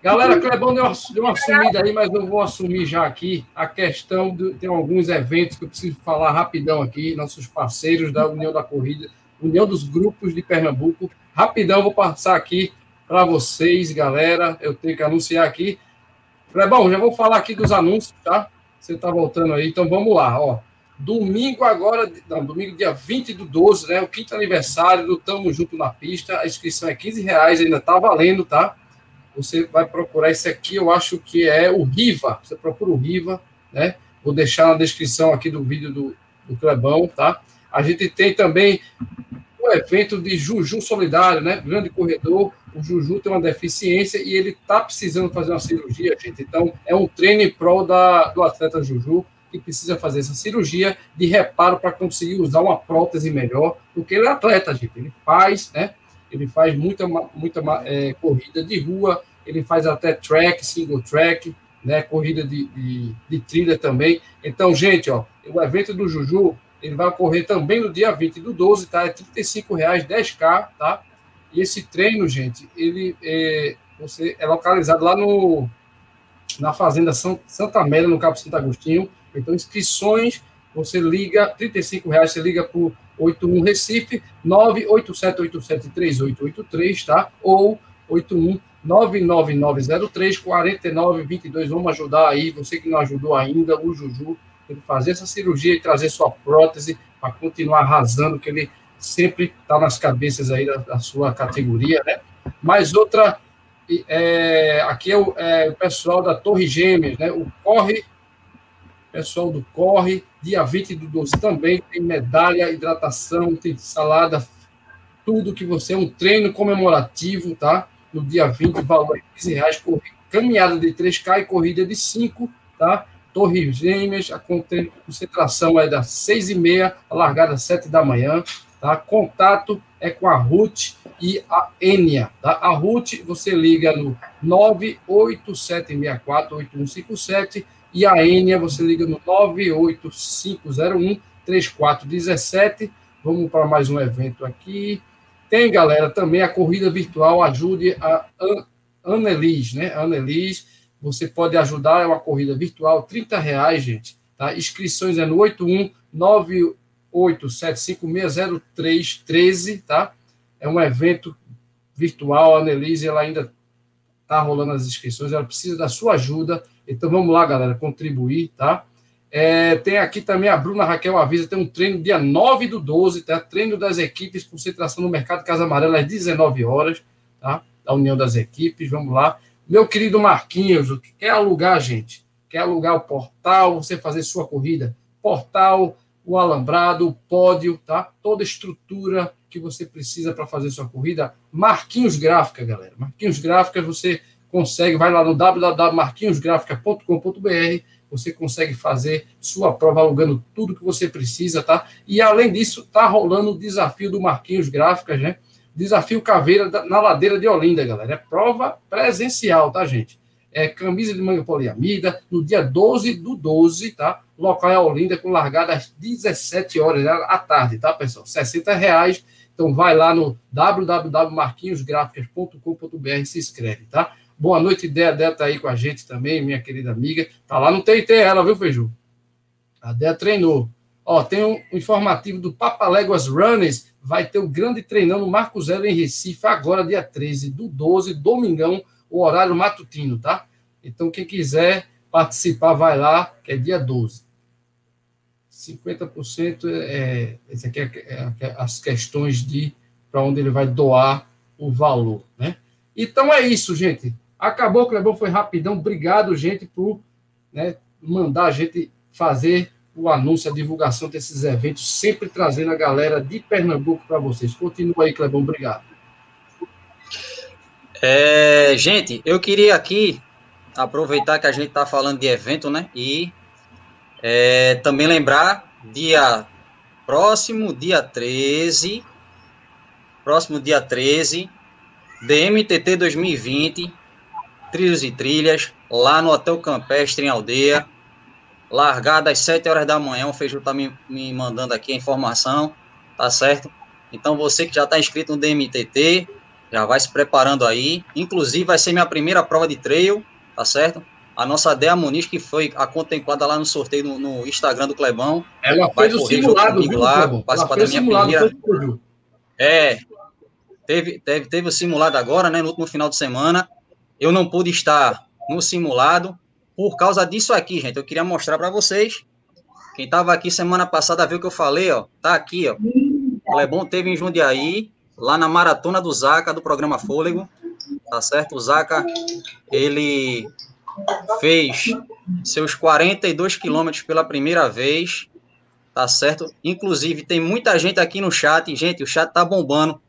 B: Galera, Clebão deu uma, deu uma sumida aí, mas eu vou assumir já aqui a questão de tem alguns eventos que eu preciso falar rapidão aqui, nossos parceiros da União da Corrida, União dos Grupos de Pernambuco. Rapidão, vou passar aqui para vocês, galera. Eu tenho que anunciar aqui. Clebão, já vou falar aqui dos anúncios, tá? Você tá voltando aí, então vamos lá, ó. Domingo agora, não, domingo dia 20 do 12, né? O quinto aniversário do Tamo Junto na Pista. A inscrição é 15 reais, ainda tá valendo, tá? Você vai procurar esse aqui, eu acho que é o Riva. Você procura o Riva, né? Vou deixar na descrição aqui do vídeo do, do Clebão, tá? A gente tem também o evento de Juju Solidário, né? Grande corredor. O Juju tem uma deficiência e ele tá precisando fazer uma cirurgia, gente. Então, é um treino em prol da, do atleta Juju que precisa fazer essa cirurgia de reparo para conseguir usar uma prótese melhor, porque ele é atleta, gente. Ele faz, né? Ele faz muita, muita é, corrida de rua, ele faz até track, single track, né? Corrida de, de, de trilha também. Então, gente, ó, o evento do Juju, ele vai ocorrer também no dia 20 do 12, tá? É 35 reais, 10K, tá? E esse treino, gente, ele é, você, é localizado lá no, na Fazenda Santa Amélia, no Cabo Santo Agostinho. Então, inscrições, você liga, 35 reais, você liga por 81 Recife, 987873883, tá? Ou 81 99903 4922. Vamos ajudar aí, você que não ajudou ainda, o Juju, ele fazer essa cirurgia e trazer sua prótese para continuar arrasando, que ele sempre está nas cabeças aí da, da, sua categoria, né? Mais outra, é, aqui é o, é o, pessoal da Torre Gêmeas, né? O Corre, pessoal do Corre, Dia 20 do 12 também tem medalha, hidratação, tem salada, tudo que você um treino comemorativo, tá? No dia 20, valor de 15 reais, caminhada de 3K e corrida de 5, tá? Torres Gêmeas, a concentração é das 6 e meia, a largada às 7 da manhã, tá? Contato é com a Ruth e a Enia, tá? A Ruth, você liga no 987648157 e a Enia, você liga no 985013417. Vamos para mais um evento aqui. Tem, galera, também a corrida virtual Ajude a Annelise, né? Annelise, você pode ajudar, é uma corrida virtual, 30 reais, gente. Tá? Inscrições é no 81 987560313, tá? É um evento virtual, a Annelise, ela ainda está rolando as inscrições, ela precisa da sua ajuda. Então vamos lá, galera, contribuir, tá? É, tem aqui também a Bruna Raquel avisa, tem um treino dia 9 do 12, tá? Treino das equipes, concentração no mercado Casa Amarela às 19 horas, tá? Da União das Equipes, vamos lá. Meu querido Marquinhos, quer alugar, gente? Quer alugar o portal, você fazer sua corrida? Portal, o alambrado, o pódio, tá? Toda a estrutura que você precisa para fazer sua corrida. Marquinhos Gráfica, galera. Marquinhos Gráfica, você consegue, vai lá no www.marquinhosgrafica.com.br, você consegue fazer sua prova alugando tudo que você precisa, tá? E além disso, tá rolando o desafio do Marquinhos Gráficas, né? Desafio Caveira na Ladeira de Olinda, galera. É prova presencial, tá, gente? É camisa de manga poliamida, no dia 12 do 12, tá? Local é Olinda, com largada às 17 horas à tarde, tá, pessoal? 60 reais. Então vai lá no www.marquinhosgráficas.com.br e se inscreve, tá? Boa noite. Dea tá aí com a gente também, minha querida amiga. Tá lá no TIT ela, viu, Feiju? A Dea treinou. Ó, tem um informativo do Papaléguas Runners. Vai ter o grande treinão no Marco Zero em Recife, agora, dia 13 do 12, domingão, o horário matutino, tá? Então, quem quiser participar, vai lá, que é dia 12. 50% é, esse aqui é, é, é as questões de para onde ele vai doar o valor, né? Então é isso, gente. Acabou, Clebão, foi rapidão. Obrigado, gente, por né, mandar a gente fazer o anúncio, a divulgação desses eventos, sempre trazendo a galera de Pernambuco para vocês. Continua aí, Clebão, obrigado.
A: É, gente, eu queria aqui aproveitar que a gente está falando de evento, né? E é, também lembrar, dia próximo, dia 13, próximo dia 13, DMTT 2020, trilhos e trilhas, lá no Hotel Campestre, em Aldeia. Largada às 7 horas da manhã. O Feijão tá me, me mandando aqui a informação, tá certo? Então, você que já está inscrito no DMTT, já vai se preparando aí. Inclusive, vai ser minha primeira prova de trail, tá certo? A nossa Dea Muniz, que foi a contemplada lá no sorteio no, no Instagram do Clebão.
B: Ela
A: vai
B: fez o simulado, viu,
A: lá, participar da minha primeira. É, teve, teve, teve o simulado agora, né, no último final de semana. Eu não pude estar no simulado por causa disso aqui, gente. Eu queria mostrar para vocês. Quem estava aqui semana passada viu que eu falei, ó. Tá aqui, ó. O Lebon teve em Jundiaí, lá na maratona do Zaca, do programa Fôlego. Tá certo? O Zaca, ele fez seus 42 quilômetros pela primeira vez. Tá certo? Inclusive, tem muita gente aqui no chat. Gente, o chat tá bombando.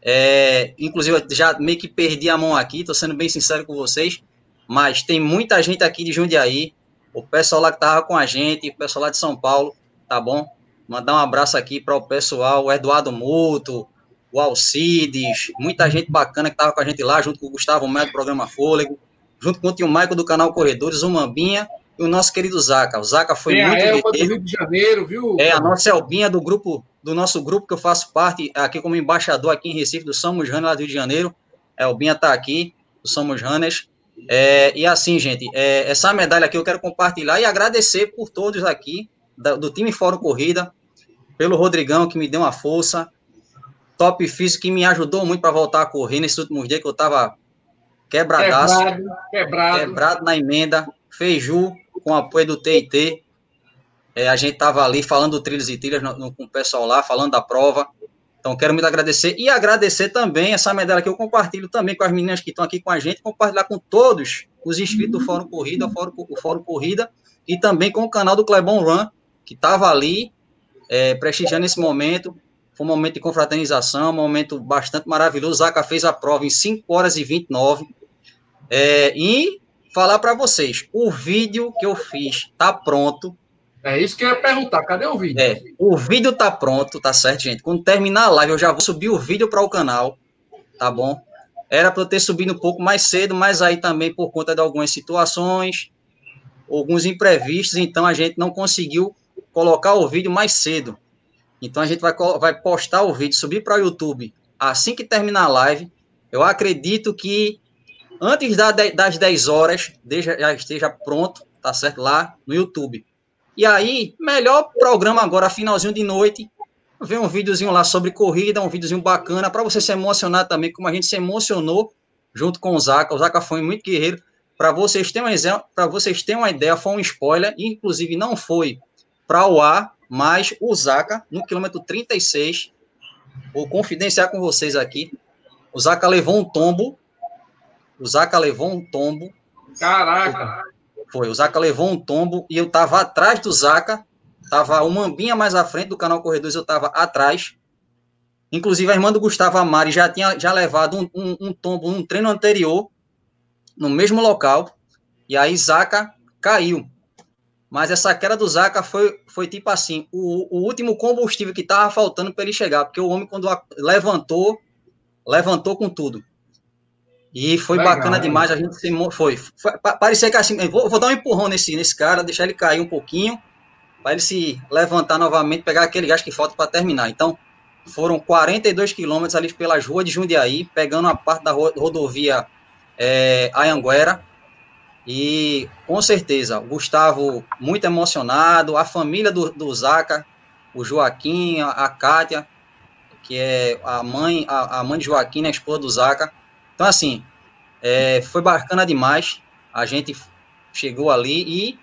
A: É, inclusive, já meio que perdi a mão aqui, tô sendo bem sincero com vocês, mas tem muita gente aqui de Jundiaí, o pessoal lá que tava com a gente, o pessoal lá de São Paulo, tá bom? Mandar um abraço aqui para o pessoal, o Eduardo Muto, o Alcides, muita gente bacana que tava com a gente lá, junto com o Gustavo Maia do programa Fôlego, junto com o tio Michael do canal Corredores, o Mambinha e o nosso querido Zaca. O Zaca foi
B: Tem
A: muito
B: a Elba do Rio de Janeiro, viu?
A: É, a nossa Elbinha do grupo do nosso grupo, que eu faço parte aqui como embaixador aqui em Recife, do Somos Runners, lá do Rio de Janeiro. É, o Binha está aqui, do Somos Runners. É, e assim, gente, é, essa medalha aqui eu quero compartilhar e agradecer por todos aqui, da, do time Fórum Corrida, pelo Rodrigão, que me deu uma força, Top Físico, que me ajudou muito para voltar a correr nesses últimos dias, que eu estava quebradaço,
B: quebrado, quebrado.
A: quebrado na emenda, Feiju, com apoio do TIT, é, a gente estava ali falando do Trilhos e Trilhas no, no, com o pessoal lá, falando da prova. Então, quero muito agradecer. E agradecer também essa medalha que eu compartilho também com as meninas que estão aqui com a gente, compartilhar com todos os inscritos do Fórum Corrida, o Fórum, o Fórum Corrida, e também com o canal do Clebon Run, que estava ali, é, prestigiando esse momento. Foi um momento de confraternização, um momento bastante maravilhoso. Zaca fez a prova em 5 horas e 29. É, e falar para vocês, o vídeo que eu fiz tá pronto.
B: É isso que eu ia perguntar, cadê o vídeo?
A: É, o vídeo tá pronto, tá certo, gente? Quando terminar a live, eu já vou subir o vídeo para o canal, tá bom? Era para eu ter subido um pouco mais cedo, mas aí também por conta de algumas situações, alguns imprevistos, então a gente não conseguiu colocar o vídeo mais cedo. Então a gente vai, vai postar o vídeo, subir para o YouTube assim que terminar a live. Eu acredito que antes das 10 horas já esteja pronto, tá certo? Lá no YouTube. E aí, melhor programa agora, finalzinho de noite. Ver um videozinho lá sobre corrida, um videozinho bacana, para você se emocionar também, como a gente se emocionou junto com o Zaca. O Zaca foi muito guerreiro. Para vocês terem uma para vocês terem uma ideia, foi um spoiler, inclusive não foi para o ar, mas o Zaca, no quilômetro 36, vou confidenciar com vocês aqui, o Zaca levou um tombo, o Zaca levou um tombo.
B: Caraca!
A: Foi, o Zaca levou um tombo e eu tava atrás do Zaca, tava uma ambinha mais à frente do canal Corredores, eu tava atrás. Inclusive, a irmã do Gustavo Amari já tinha já levado um, um, um tombo num treino anterior, no mesmo local, e aí Zaca caiu. Mas essa queda do Zaca foi, foi tipo assim, o, o último combustível que tava faltando para ele chegar, porque o homem, quando levantou, levantou com tudo. E foi Legal, bacana né? demais, a gente se, foi, foi, parecia que assim, vou, vou, dar um empurrão nesse, nesse cara, deixar ele cair um pouquinho, para ele se levantar novamente, pegar aquele gás que falta para terminar. Então, foram 42 quilômetros ali pelas ruas de Jundiaí, pegando a parte da rodovia é, Ayanguera, e com certeza, o Gustavo muito emocionado, a família do, do Zaca, o Joaquim, a, a Kátia, que é a mãe, a, a mãe de Joaquim, né, a esposa do Zaca, então, assim, é, foi bacana demais. A gente chegou ali e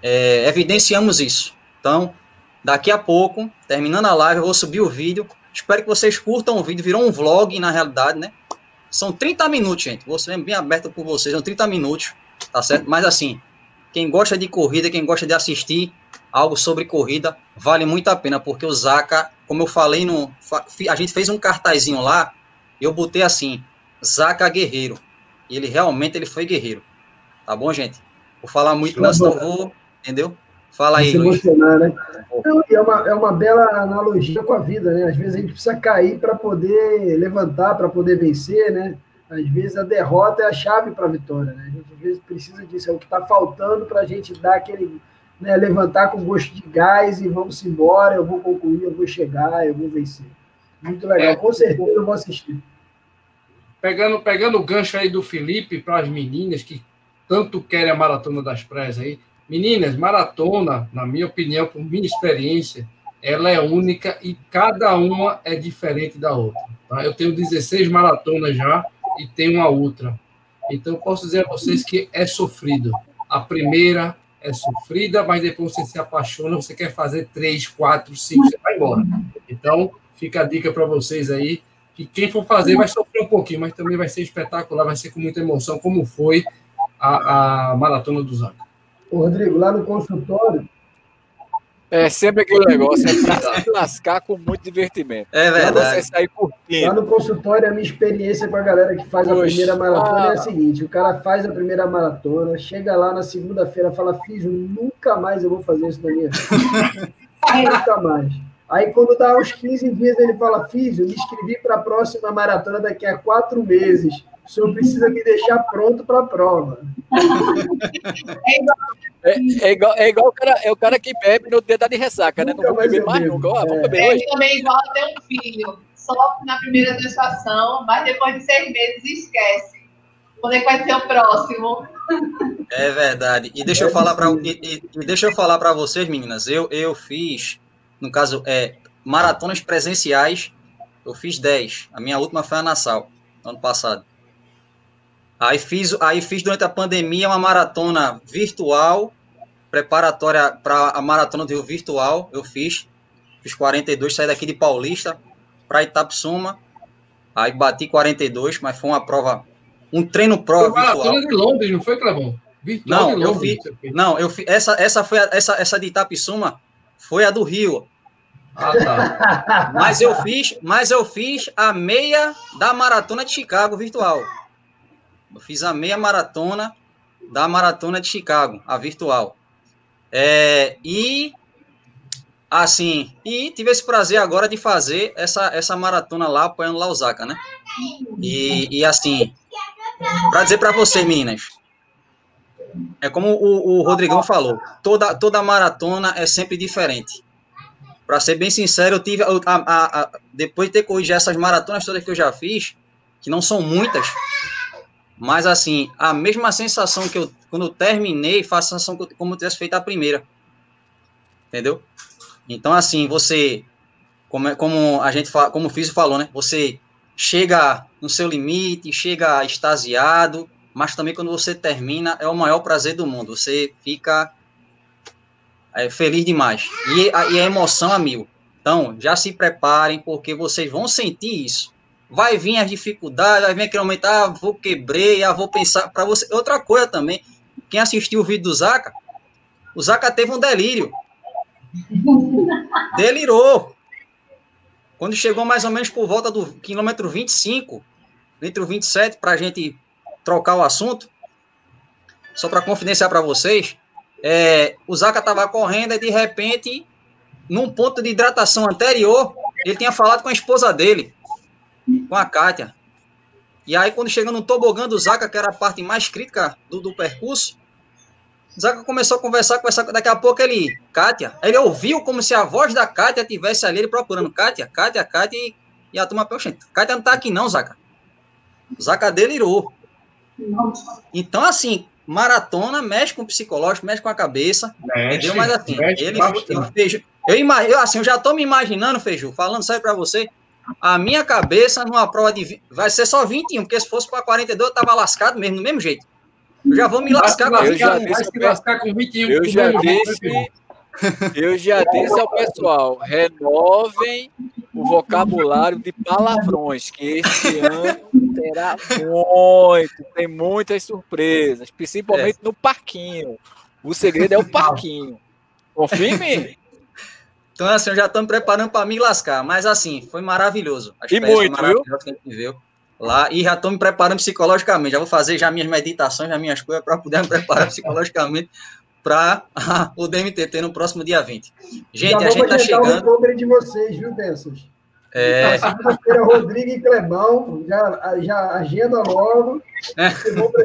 A: é, evidenciamos isso. Então, daqui a pouco, terminando a live, eu vou subir o vídeo. Espero que vocês curtam o vídeo. Virou um vlog, na realidade, né? São 30 minutos, gente. Vou ser bem aberto por vocês. São 30 minutos, tá certo? Mas, assim, quem gosta de corrida, quem gosta de assistir algo sobre corrida, vale muito a pena, porque o Zaca, como eu falei, no, a gente fez um cartazinho lá, eu botei assim, Zaca Guerreiro. E ele realmente ele foi guerreiro. Tá bom, gente? Vou falar muito, mas não vou, entendeu? Fala aí,
C: Se emocionar, né? é, uma, é uma bela analogia com a vida, né? Às vezes a gente precisa cair para poder levantar, para poder vencer, né? Às vezes a derrota é a chave para a vitória, né? A gente às vezes precisa disso, é o que está faltando para a gente dar aquele, né, levantar com gosto de gás e vamos embora, eu vou concluir, eu vou chegar, eu vou vencer. Muito legal, é, com certeza eu vou assistir
B: pegando, pegando o gancho aí do Felipe para as meninas que tanto querem a maratona das praias aí. Meninas, maratona, na minha opinião, por minha experiência, ela é única e cada uma é diferente da outra. Tá? Eu tenho 16 maratonas já e tenho uma outra. Então, posso dizer a vocês que é sofrido. A primeira é sofrida, mas depois você se apaixona, você quer fazer três, quatro, cinco, você vai embora. Então, fica a dica para vocês aí que quem for fazer vai sofrer um pouquinho, mas também vai ser espetacular, vai ser com muita emoção, como foi a, a maratona do Zaca.
C: Rodrigo, lá no consultório.
D: É sempre aquele negócio, é para se lascar com muito divertimento.
A: É verdade.
D: Você sair curtindo.
C: Lá no consultório, a minha experiência com a galera que faz Poxa, a primeira maratona ah. é a seguinte: o cara faz a primeira maratona, chega lá na segunda-feira, fala, fiz, nunca mais eu vou fazer isso na minha vida. <laughs> nunca mais. Aí, quando dá uns 15 dias, ele fala: Fiz, eu me inscrevi para a próxima maratona daqui a quatro meses. O senhor precisa me deixar pronto para a prova. <laughs>
D: É, é, igual, é igual o cara, é o cara que bebe no dedo de ressaca, nunca né? Não vou beber mais nunca. Ah, vamos beber
J: é. hoje. também é igual ter um filho. Sofre na primeira gestação, mas depois de seis meses esquece. Quando é que vai ser o próximo?
A: É verdade. E deixa eu falar para e, e, deixa eu falar para vocês, meninas. Eu eu fiz no caso, é, maratonas presenciais, eu fiz 10. A minha última foi a Nassau, ano passado. Aí fiz, aí fiz durante a pandemia uma maratona virtual, preparatória para a maratona do Rio Virtual, eu fiz. Fiz 42, saí daqui de Paulista para Itapsuma. Aí bati 42, mas foi uma prova, um treino prova
B: foi virtual. maratona de Londres, não foi, Clebão?
A: Virtual não, eu fiz, não, eu essa, essa foi a, essa, essa de Itapsuma foi a do Rio.
B: Ah, tá. <laughs>
A: Mas eu fiz, mas eu fiz a meia da maratona de Chicago virtual. Eu fiz a meia maratona da maratona de Chicago, a virtual. É, e assim, e tive esse prazer agora de fazer essa, essa maratona lá apoiando Lausaka, né? E, e assim, para dizer para você, meninas, é como o, o Rodrigão falou, toda, toda maratona é sempre diferente. Para ser bem sincero, eu tive, a, a, a, depois de ter corrigido essas maratonas todas que eu já fiz, que não são muitas, mas assim, a mesma sensação que eu, quando eu terminei, faço a sensação como eu tivesse feito a primeira. Entendeu? Então, assim, você, como, é, como a gente como o Físio falou, né? Você chega no seu limite, chega extasiado, mas também quando você termina, é o maior prazer do mundo. Você fica é, feliz demais. E a, e a emoção a mil. Então, já se preparem, porque vocês vão sentir isso. Vai vir as dificuldades, vai vir aquele momento, ah, vou quebrei, ah, vou pensar. para você Outra coisa também, quem assistiu o vídeo do Zaca, o Zaca teve um delírio. <laughs> Delirou. Quando chegou mais ou menos por volta do quilômetro 25, entre o 27, para a gente trocar o assunto, só para confidenciar para vocês, é, o Zaca estava correndo e de repente, num ponto de hidratação anterior, ele tinha falado com a esposa dele, com a Kátia. E aí, quando chegou no tobogã do Zaca, que era a parte mais crítica do, do percurso, Zaca começou a conversar com essa. Daqui a pouco ele. Kátia. Ele ouviu como se a voz da Kátia estivesse ali ele procurando. Kátia, Kátia, Kátia. E, e a turma, poxa, Kátia não tá aqui não, Zaca. Zaca delirou. Então, assim, maratona mexe com o psicológico, mexe com a cabeça. Mexe, entendeu? Mas assim, ele, ele fez. Eu, eu, assim, eu já tô me imaginando, Feiju, falando sério para você, a minha cabeça numa prova de. Vai ser só 21, porque se fosse para 42, eu tava lascado mesmo, do mesmo jeito. Eu já vou me lascar, com,
D: eu já disse, me lascar com 21. Eu já disse. Eu já disse ao pessoal, renovem o vocabulário de palavrões, que esse <laughs> ano terá muito, tem muitas surpresas, principalmente é. no parquinho. O segredo é o parquinho. Confirme?
A: Então, assim, eu já estou me preparando para me lascar, mas assim, foi maravilhoso.
D: As e muito, viu? Que a gente
A: viu lá e já estou me preparando psicologicamente. Já vou fazer já minhas meditações, já minhas coisas para poder me preparar <laughs> psicologicamente para <laughs> o DMTT no próximo dia 20. Gente, Já a gente está chegando.
C: o de vocês, viu, Bessas?
A: É...
C: Segunda-feira, Rodrigo e Clebão, já, já agenda logo.
B: É.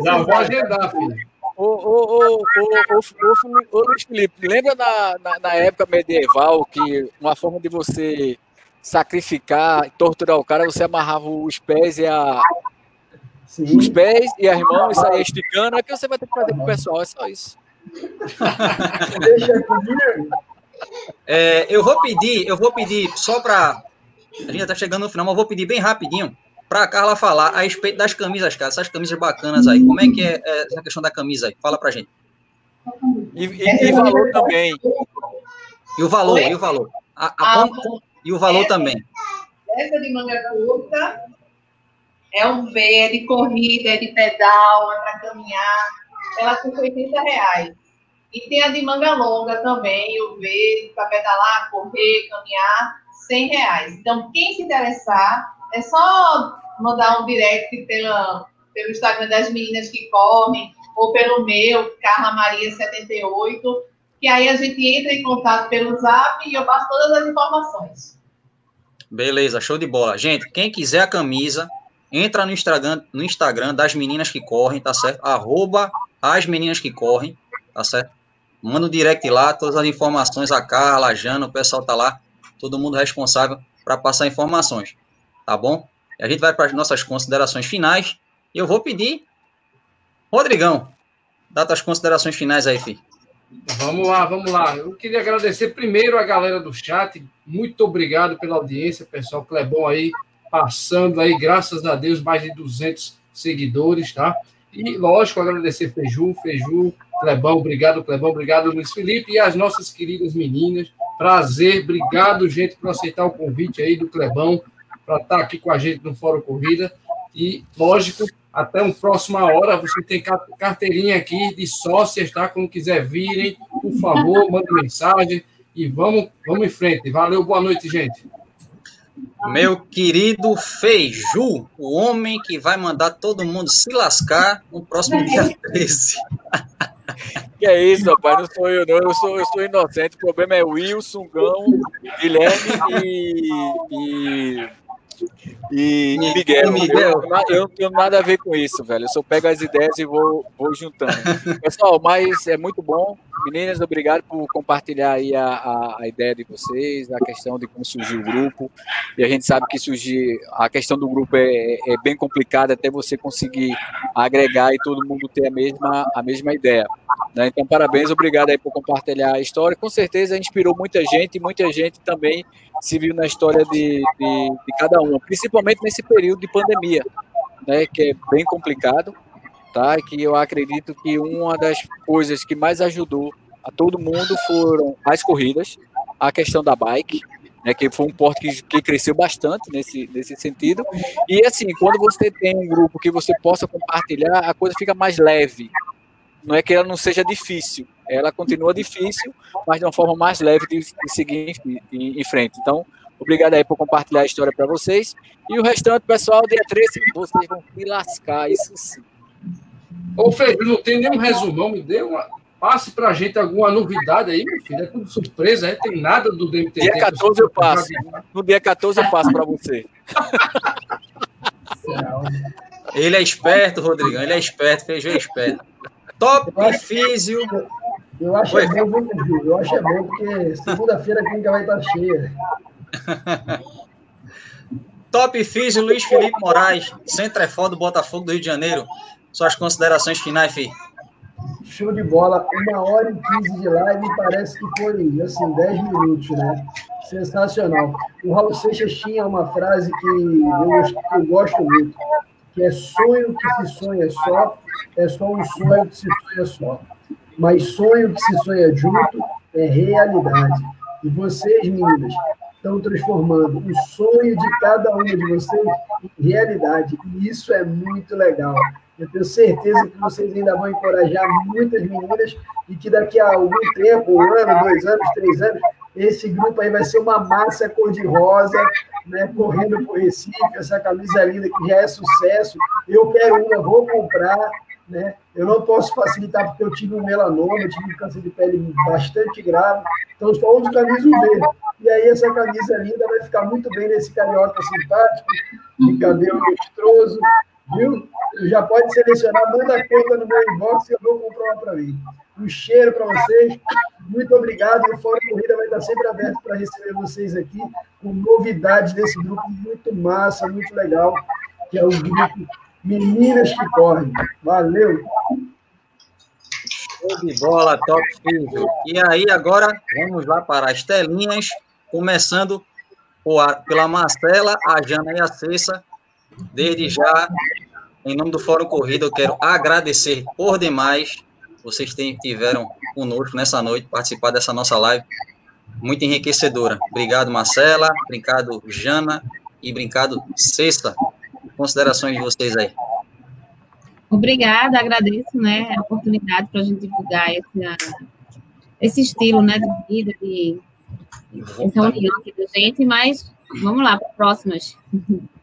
B: Já vou agendar, filho.
D: Ô, ô, ô, ô, Luiz Felipe, lembra na, na, na, época medieval que uma forma de você sacrificar, torturar o cara, você amarrava os pés e a. Sim. Os pés e as mãos e saía esticando, é que você vai ter que fazer com o pessoal, é só isso.
C: Deixa comigo.
A: É, eu vou pedir, eu vou pedir só para a gente está chegando no final, mas eu vou pedir bem rapidinho para a Carla falar a respeito das camisas, cara, essas camisas bacanas aí. Como é que é, é essa questão da camisa aí? Fala para gente.
D: E, e, e, valor também.
A: E o valor, e o valor. A, a, ah, e o valor
J: essa,
A: também.
J: Essa de manga curta é um V, é de corrida, é de pedal, é para caminhar. Ela custa 80 reais. E tem a de manga longa também, o V, para pedalar, correr, caminhar, 100 reais. Então, quem se interessar, é só mandar um direct pela, pelo Instagram das meninas que correm, ou pelo meu, Carla Maria 78, que aí a gente entra em contato pelo zap e eu passo todas as informações.
A: Beleza, show de bola. Gente, quem quiser a camisa, entra no Instagram, no Instagram das meninas que correm, tá certo? Arroba as meninas que correm, tá certo? Manda um direct lá, todas as informações, a Carla, a Jana, o pessoal tá lá, todo mundo responsável para passar informações, tá bom? E a gente vai para as nossas considerações finais, e eu vou pedir, Rodrigão, dá tuas considerações finais aí, filho.
B: Vamos lá, vamos lá. Eu queria agradecer primeiro a galera do chat. Muito obrigado pela audiência, pessoal. Clebão aí, passando aí, graças a Deus, mais de 200 seguidores, tá? E, lógico, agradecer Feju, Feju, Clebão, obrigado, Clebão, obrigado, Luiz Felipe, e as nossas queridas meninas. Prazer, obrigado, gente, por aceitar o convite aí do Clebão para estar aqui com a gente no Fórum Corrida. E, lógico, até uma próxima hora. Você tem carteirinha aqui de sócias, tá? Quando quiser virem, por favor, mande mensagem. e vamos, vamos em frente. Valeu, boa noite, gente.
A: Meu querido Feiju, o homem que vai mandar todo mundo se lascar no próximo dia 13.
D: Que é isso, rapaz? Não sou eu, não. Eu sou, eu sou inocente. O problema é Wilson, Gão, Guilherme e, e e, e Miguel. Miguel. Eu, eu, não tenho nada a ver com isso, velho. Eu só pego as ideias e vou, vou juntando. Pessoal, mas é muito bom. Meninas, obrigado por compartilhar aí a, a, a, ideia de vocês, a questão de como surgiu o grupo. E a gente sabe que surgir, a questão do grupo é, é bem complicada até você conseguir agregar e todo mundo ter a mesma, a mesma ideia. Né? Então, parabéns, obrigado aí por compartilhar a história. Com certeza inspirou muita gente e muita gente também se viu na história de, de, de cada um, principalmente nesse período de pandemia, né, que é bem complicado, tá? Que eu acredito que uma das coisas que mais ajudou a todo mundo foram as corridas, a questão da bike, né, que foi um porte que, que cresceu bastante nesse, nesse sentido. E assim, quando você tem um grupo que você possa compartilhar, a coisa fica mais leve. Não é que ela não seja difícil, ela continua difícil, mas de uma forma mais leve de, de seguir em, em, em, frente. Então, obrigado aí por compartilhar a história para vocês. E o restante, pessoal, dia 13, vocês vão se lascar, isso sim.
B: Ô, Felipe, não tem nenhum resumão, me dê uma. Passe para a gente alguma novidade aí, meu filho. É tudo surpresa, aí tem nada do DMT.
D: Dia 14 eu passo. No dia 14 eu passo para você. <laughs>
A: Ele é esperto, Rodrigão. Ele é esperto, feijão é esperto. Top Físio.
C: Eu acho Oi. é bom, eu acho é bom, porque segunda-feira a clínica vai estar cheia.
A: Top Físio, Luiz Felipe Moraes, Centro é foda do Botafogo do Rio de Janeiro. Suas considerações finais, Fih.
C: Show de bola. Uma hora e quinze de live, parece que foi, assim, dez minutos, né? Sensacional. O Raul Seixas tinha uma frase que eu, eu gosto muito, que é sonho que se sonha só, é só um sonho que se sonha só mas sonho que se sonha junto é realidade. E vocês, meninas, estão transformando o sonho de cada uma de vocês em realidade. E isso é muito legal. Eu tenho certeza que vocês ainda vão encorajar muitas meninas e que daqui a algum tempo, um ano, dois anos, três anos, esse grupo aí vai ser uma massa cor-de-rosa, né, correndo por Recife, essa camisa linda que já é sucesso. Eu quero uma, vou comprar, né? Eu não posso facilitar porque eu tive um melanoma, tive um câncer de pele bastante grave, então só uso camisa UV. E aí essa camisa linda vai ficar muito bem nesse carioca simpático, de cabelo lustroso, viu? Já pode selecionar, manda a conta no meu inbox e eu vou comprar uma para mim. Um cheiro para vocês, muito obrigado. O Fórum Corrida vai estar sempre aberto para receber vocês aqui com novidades desse grupo muito massa, muito legal, que é o grupo Meninas que correm. Valeu!
A: De bola, top filho. E aí, agora, vamos lá para as telinhas, começando pela Marcela, a Jana e a Cessa. Desde já, em nome do Fórum Corrida, eu quero agradecer por demais vocês tiveram conosco nessa noite, participar dessa nossa live muito enriquecedora. Obrigado, Marcela, obrigado, Jana e obrigado, Cesta considerações de vocês aí.
E: Obrigada, agradeço né, a oportunidade para a gente divulgar esse, esse estilo né, de vida, de, essa união aqui da gente, mas vamos lá, para próximas. <laughs>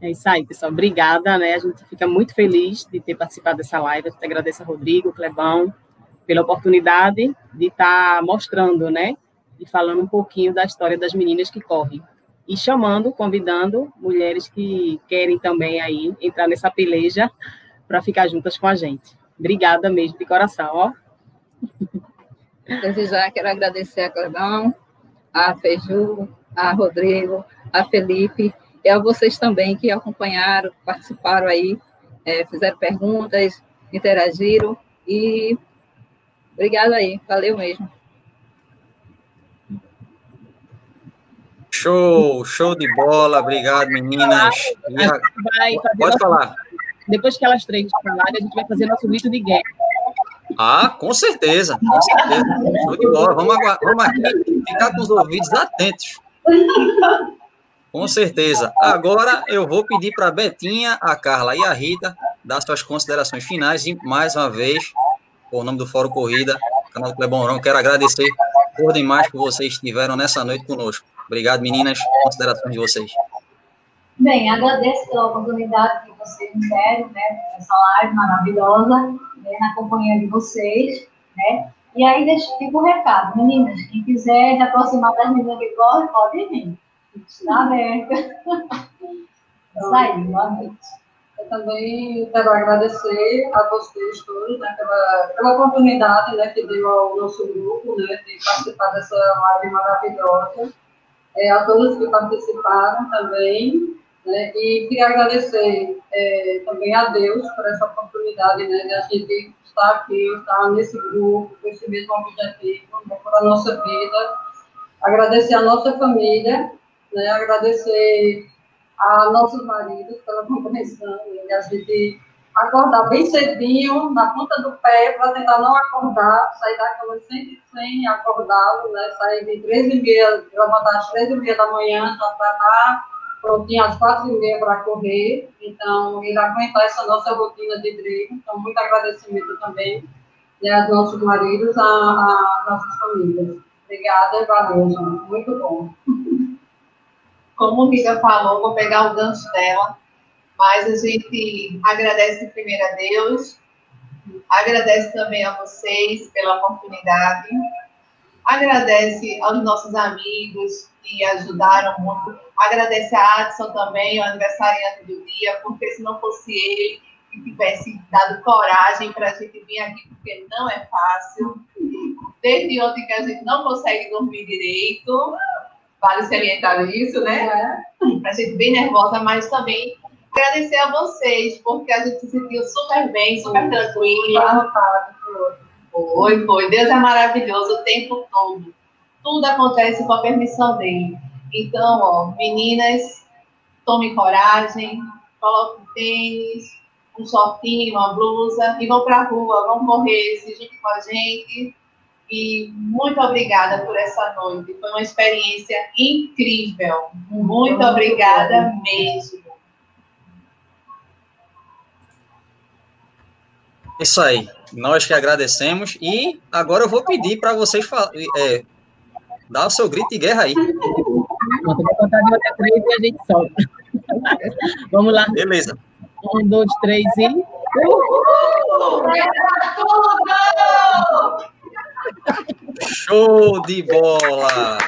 F: É isso aí, pessoal. Obrigada, né? A gente fica muito feliz de ter participado dessa live. A gente agradece a Rodrigo, Clebão, pela oportunidade de estar tá mostrando, né? E falando um pouquinho da história das meninas que correm e chamando, convidando mulheres que querem também aí entrar nessa peleja para ficar juntas com a gente. Obrigada mesmo de coração, ó.
H: Desde já quero agradecer a Clebão, a Feju, a Rodrigo, a Felipe e a vocês também que acompanharam, participaram aí, é, fizeram perguntas, interagiram e obrigado aí, valeu mesmo.
A: Show, show de bola, obrigado meninas.
F: Vai Pode falar. Depois que elas três falarem, a gente vai fazer nosso grito de guerra.
A: Ah, com certeza, com certeza. Show de bola. Vamos, vamos aqui ficar com os ouvidos atentos. Com certeza. Agora eu vou pedir para a Betinha, a Carla e a Rita dar suas considerações finais e mais uma vez, por nome do Fórum Corrida, canal do Clebão quero agradecer por demais que vocês estiveram nessa noite conosco. Obrigado, meninas. Considerações de vocês.
G: Bem, agradeço pela oportunidade que vocês me deram, né, essa live maravilhosa, né, na companhia de vocês, né, e aí deixa, fica o recado, meninas, quem quiser se aproximar das meninas que correm, pode vir, está aberta. Isso aí, noite.
I: Eu também quero agradecer a vocês todos né, pela, pela oportunidade né, que deu ao nosso grupo né, de participar dessa live maravilhosa. É, a todos que participaram também. Né, e queria agradecer é, também a Deus por essa oportunidade né, de a gente estar aqui, estar nesse grupo, com esse mesmo objetivo, né, por a nossa vida. Agradecer a nossa família, né, agradecer a nossos maridos pela compreensão, né, a gente acordar bem cedinho, na ponta do pé, para tentar não acordar, sair da cama sempre sem acordá-lo, né, sair de três e meia, levantar às três e meia da manhã, para estar prontinho às quatro e meia para correr, então ele aguentar essa nossa rotina de treino, então muito agradecimento também né, aos nossos maridos, às nossas famílias. Obrigada, valeu, gente. muito bom.
J: Como o Riga falou, vou pegar o gancho dela, mas a gente agradece primeiro a Deus, agradece também a vocês pela oportunidade, agradece aos nossos amigos que ajudaram muito, agradece a Adson também, o aniversariante do dia, porque se não fosse ele que tivesse dado coragem para a gente vir aqui, porque não é fácil. Desde ontem que a gente não consegue dormir direito, vale salientar isso, né? A gente bem nervosa, mas também agradecer a vocês, porque a gente se sentiu super bem, super tranquila. Foi, foi. Deus é maravilhoso o tempo todo. Tudo acontece com a permissão dele. Então, ó, meninas, tomem coragem, coloquem tênis, um shortinho, uma blusa e vão para a rua, vão correr, se junte com a gente. E muito obrigada por essa noite. Foi uma experiência incrível. Muito obrigada mesmo.
A: Isso aí. Nós que agradecemos. E agora eu vou pedir para vocês é, dar o seu grito de guerra aí.
F: Vou contar de até três e a gente solta. <laughs> Vamos lá.
A: Beleza.
F: Um, dois, três e. Uhul!
A: Show de bola!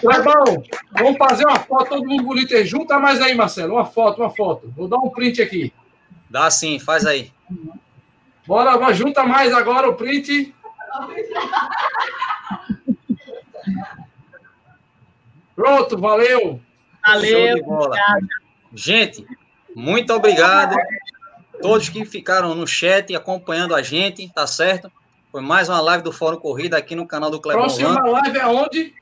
B: Clebão, vamos fazer uma foto, todo mundo bonito aí. Junta mais aí, Marcelo. Uma foto, uma foto. Vou dar um print aqui.
A: Dá sim, faz aí.
B: Bora, bora junta mais agora o print. Pronto, valeu.
F: Valeu.
A: Gente, muito obrigado. Todos que ficaram no chat acompanhando a gente, tá certo? Foi mais uma live do Fórum Corrida aqui no canal do Clebão.
B: Próxima live é onde?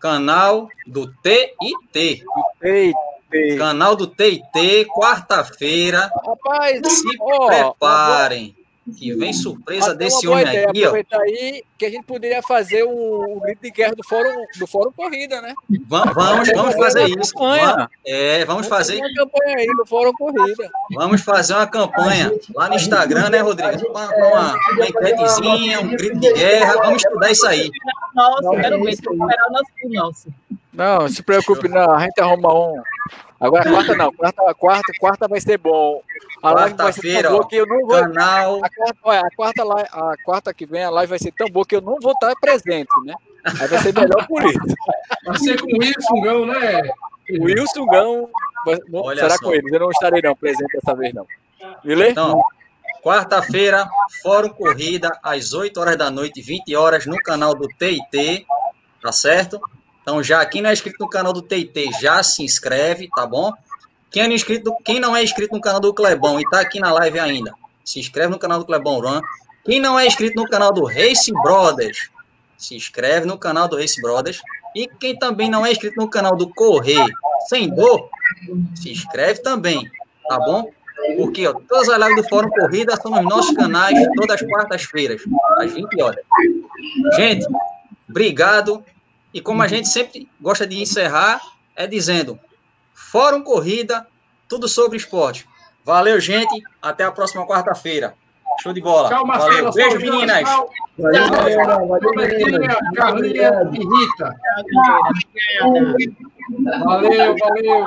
A: Canal do TIT. TIT. Canal do TIT, quarta-feira.
D: Rapaz,
A: se ó, preparem que vem surpresa desse homem ideia, aqui,
D: aproveitar ó. aí que a gente poderia fazer o, o grito de guerra do Fórum, do Fórum Corrida, né?
A: Vamos, vamos, vamos fazer isso. Vamos, é, vamos fazer.
D: Uma campanha aí do Fórum Corrida.
A: Vamos fazer uma campanha lá no Instagram, né, Rodrigo? Uma, uma, uma enquetezinha, um grito de guerra. Vamos estudar isso aí.
F: Nossa, quero ver, esperar o nosso nosso.
D: Não, se preocupe, não. A gente arruma um. Agora, quarta não. Quarta, quarta, quarta vai ser bom.
A: A live vai ser tão boa que eu não vou. Canal...
D: A quarta, olha, a, quarta live, a quarta que vem a live vai ser tão boa que eu não vou estar presente, né? Aí vai ser melhor por isso.
B: Vai ser com o Wilson Gão, né?
D: O Wilson Gão será só. com eles. Eu não estarei não presente dessa vez, não. Beleza?
A: Então, quarta-feira, Fórum Corrida, às 8 horas da noite, 20 horas, no canal do TIT, tá certo? Então, já quem não é inscrito no canal do TIT, já se inscreve, tá bom? Quem, é inscrito, quem não é inscrito no canal do Clebão e está aqui na live ainda, se inscreve no canal do Clebão Run. Quem não é inscrito no canal do Race Brothers, se inscreve no canal do Race Brothers. E quem também não é inscrito no canal do Correr Sem Dor, se inscreve também, tá bom? Porque ó, todas as lives do Fórum Corrida são nos nossos canais todas as quartas-feiras, às 20 horas. Gente, obrigado. E como a gente sempre gosta de encerrar, é dizendo: Fórum Corrida, tudo sobre esporte. Valeu, gente. Até a próxima quarta-feira. Show de bola.
B: Tchau, Marcelo.
A: Valeu. Beijo,
B: tchau,
C: meninas.
B: Valeu, valeu.